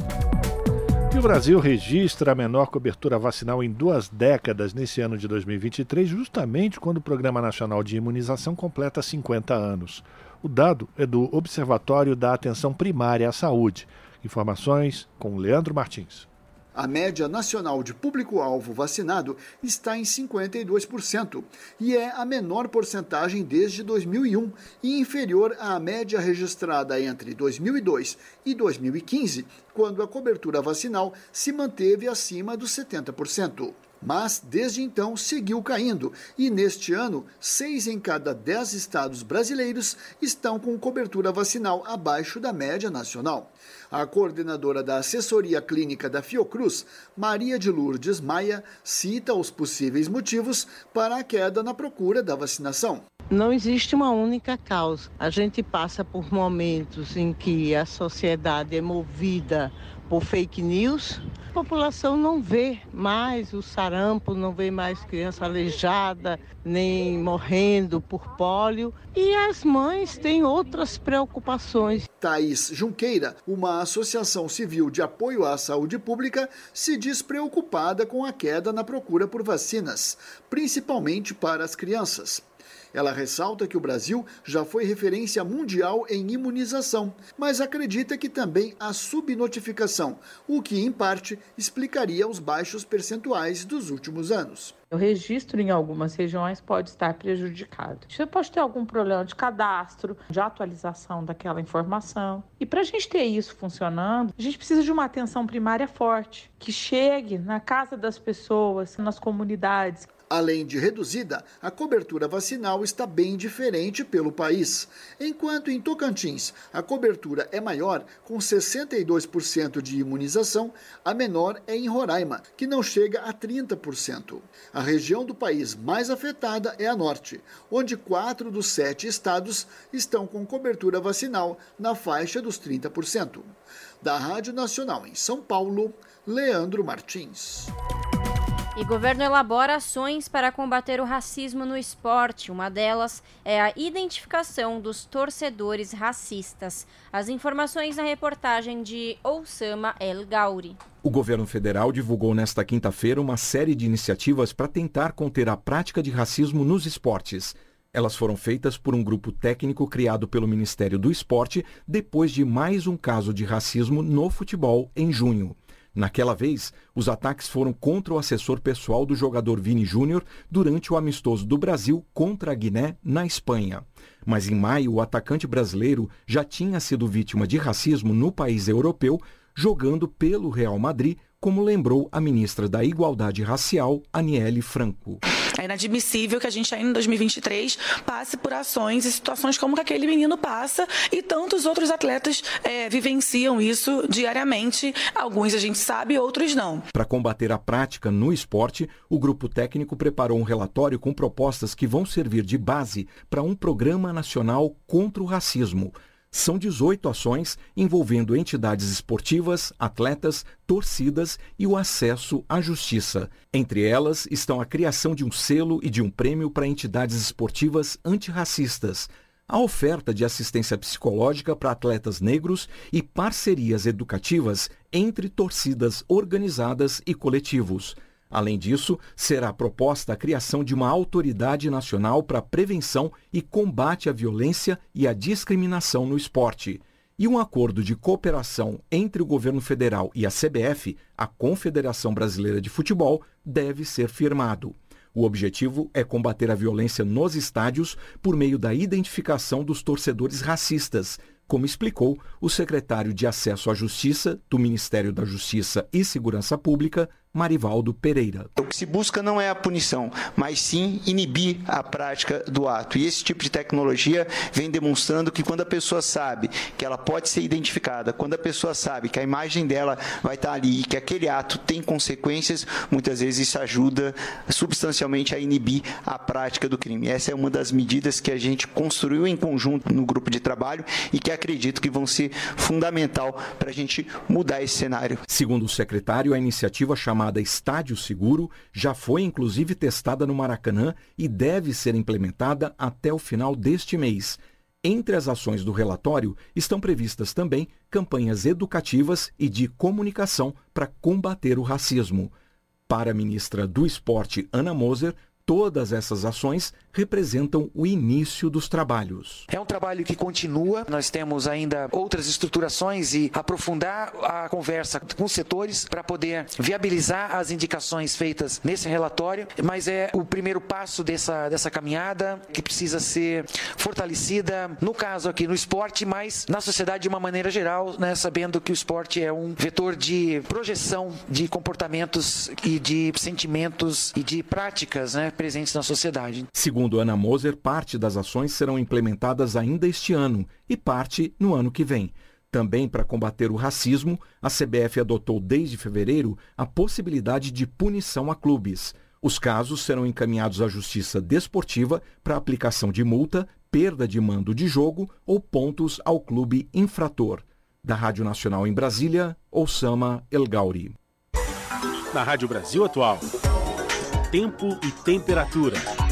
E o Brasil registra a menor cobertura vacinal em duas décadas nesse ano de 2023, justamente quando o Programa Nacional de Imunização completa 50 anos. O dado é do Observatório da Atenção Primária à Saúde. Informações com Leandro Martins. A média nacional de público-alvo vacinado está em 52% e é a menor porcentagem desde 2001 e inferior à média registrada entre 2002 e 2015, quando a cobertura vacinal se manteve acima dos 70% mas desde então seguiu caindo e neste ano, seis em cada dez estados brasileiros estão com cobertura vacinal abaixo da média nacional. A coordenadora da assessoria clínica da Fiocruz, Maria de Lourdes Maia, cita os possíveis motivos para a queda na procura da vacinação. Não existe uma única causa. A gente passa por momentos em que a sociedade é movida por fake news, a população não vê mais o sarampo, não vê mais criança aleijada, nem morrendo por pólio. E as mães têm outras preocupações. Thaís Junqueira, uma associação civil de apoio à saúde pública, se diz preocupada com a queda na procura por vacinas, principalmente para as crianças. Ela ressalta que o Brasil já foi referência mundial em imunização, mas acredita que também há subnotificação, o que, em parte, explicaria os baixos percentuais dos últimos anos. O registro em algumas regiões pode estar prejudicado. Você pode ter algum problema de cadastro, de atualização daquela informação. E para a gente ter isso funcionando, a gente precisa de uma atenção primária forte, que chegue na casa das pessoas, nas comunidades. Além de reduzida, a cobertura vacinal está bem diferente pelo país. Enquanto em Tocantins a cobertura é maior, com 62% de imunização, a menor é em Roraima, que não chega a 30%. A região do país mais afetada é a norte, onde quatro dos sete estados estão com cobertura vacinal na faixa dos 30%. Da Rádio Nacional em São Paulo, Leandro Martins. E governo elabora ações para combater o racismo no esporte. Uma delas é a identificação dos torcedores racistas. As informações na reportagem de Oussama El Gauri. O governo federal divulgou nesta quinta-feira uma série de iniciativas para tentar conter a prática de racismo nos esportes. Elas foram feitas por um grupo técnico criado pelo Ministério do Esporte depois de mais um caso de racismo no futebol em junho. Naquela vez, os ataques foram contra o assessor pessoal do jogador Vini Júnior durante o amistoso do Brasil contra a Guiné, na Espanha. Mas em maio, o atacante brasileiro já tinha sido vítima de racismo no país europeu, jogando pelo Real Madrid, como lembrou a ministra da Igualdade Racial, Aniele Franco. É inadmissível que a gente ainda em 2023 passe por ações e situações como que aquele menino passa e tantos outros atletas é, vivenciam isso diariamente. Alguns a gente sabe, outros não. Para combater a prática no esporte, o grupo técnico preparou um relatório com propostas que vão servir de base para um programa nacional contra o racismo. São 18 ações envolvendo entidades esportivas, atletas, torcidas e o acesso à justiça. Entre elas estão a criação de um selo e de um prêmio para entidades esportivas antirracistas, a oferta de assistência psicológica para atletas negros e parcerias educativas entre torcidas organizadas e coletivos. Além disso, será proposta a criação de uma autoridade nacional para prevenção e combate à violência e à discriminação no esporte. E um acordo de cooperação entre o governo federal e a CBF, a Confederação Brasileira de Futebol, deve ser firmado. O objetivo é combater a violência nos estádios por meio da identificação dos torcedores racistas, como explicou o secretário de Acesso à Justiça do Ministério da Justiça e Segurança Pública, Marivaldo Pereira. O que se busca não é a punição, mas sim inibir a prática do ato. E esse tipo de tecnologia vem demonstrando que quando a pessoa sabe que ela pode ser identificada, quando a pessoa sabe que a imagem dela vai estar ali e que aquele ato tem consequências, muitas vezes isso ajuda substancialmente a inibir a prática do crime. Essa é uma das medidas que a gente construiu em conjunto no grupo de trabalho e que acredito que vão ser fundamental para a gente mudar esse cenário. Segundo o secretário, a iniciativa chamada chamada Estádio Seguro já foi inclusive testada no Maracanã e deve ser implementada até o final deste mês. Entre as ações do relatório estão previstas também campanhas educativas e de comunicação para combater o racismo. Para a ministra do Esporte, Ana Moser, Todas essas ações representam o início dos trabalhos. É um trabalho que continua. Nós temos ainda outras estruturações e aprofundar a conversa com os setores para poder viabilizar as indicações feitas nesse relatório. Mas é o primeiro passo dessa, dessa caminhada que precisa ser fortalecida, no caso aqui no esporte, mas na sociedade de uma maneira geral, né, sabendo que o esporte é um vetor de projeção de comportamentos e de sentimentos e de práticas né, presentes na sociedade. Segundo Ana Moser, parte das ações serão implementadas ainda este ano e parte no ano que vem. Também para combater o racismo, a CBF adotou desde fevereiro a possibilidade de punição a clubes. Os casos serão encaminhados à Justiça Desportiva para aplicação de multa, perda de mando de jogo ou pontos ao clube infrator. Da Rádio Nacional em Brasília, Osama El Gauri. Na Rádio Brasil Atual. Tempo e temperatura.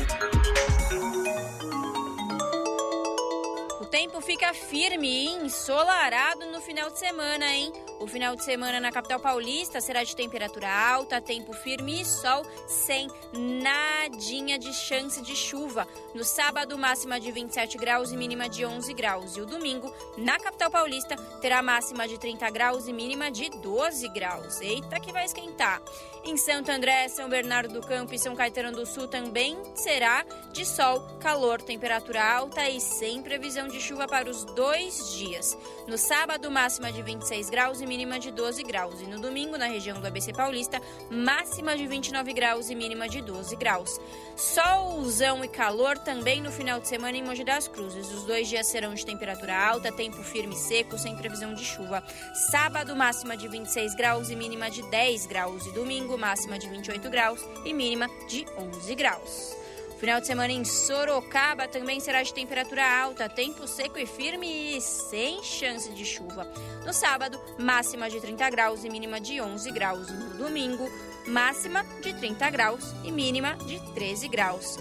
Tempo fica firme e ensolarado no final de semana, hein? O final de semana na capital paulista será de temperatura alta, tempo firme e sol, sem nadinha de chance de chuva. No sábado, máxima de 27 graus e mínima de 11 graus. E o domingo, na capital paulista, terá máxima de 30 graus e mínima de 12 graus. Eita, que vai esquentar. Em Santo André, São Bernardo do Campo e São Caetano do Sul também será de sol, calor, temperatura alta e sem previsão de chuva para os dois dias. No sábado, máxima de 26 graus e mínima de 12 graus. E no domingo, na região do ABC Paulista, máxima de 29 graus e mínima de 12 graus. Solzão e calor também no final de semana em Mogi das Cruzes. Os dois dias serão de temperatura alta, tempo firme e seco, sem previsão de chuva. Sábado, máxima de 26 graus e mínima de 10 graus. E domingo, máxima de 28 graus e mínima de 11 graus. Final de semana em Sorocaba também será de temperatura alta, tempo seco e firme e sem chance de chuva. No sábado, máxima de 30 graus e mínima de 11 graus. No domingo, máxima de 30 graus e mínima de 13 graus.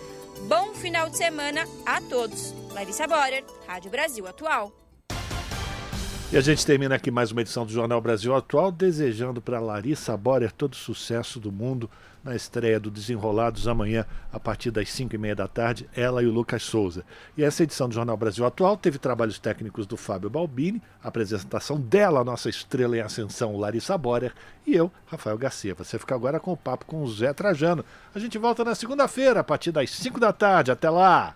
Bom final de semana a todos. Larissa Borer, Rádio Brasil Atual. E a gente termina aqui mais uma edição do Jornal Brasil Atual, desejando para Larissa Borer todo o sucesso do mundo na estreia do Desenrolados amanhã, a partir das 5 e meia da tarde, ela e o Lucas Souza. E essa edição do Jornal Brasil Atual teve trabalhos técnicos do Fábio Balbini, a apresentação dela, nossa estrela em ascensão, Larissa Borer, e eu, Rafael Garcia. Você fica agora com o papo com o Zé Trajano. A gente volta na segunda-feira, a partir das 5 da tarde. Até lá!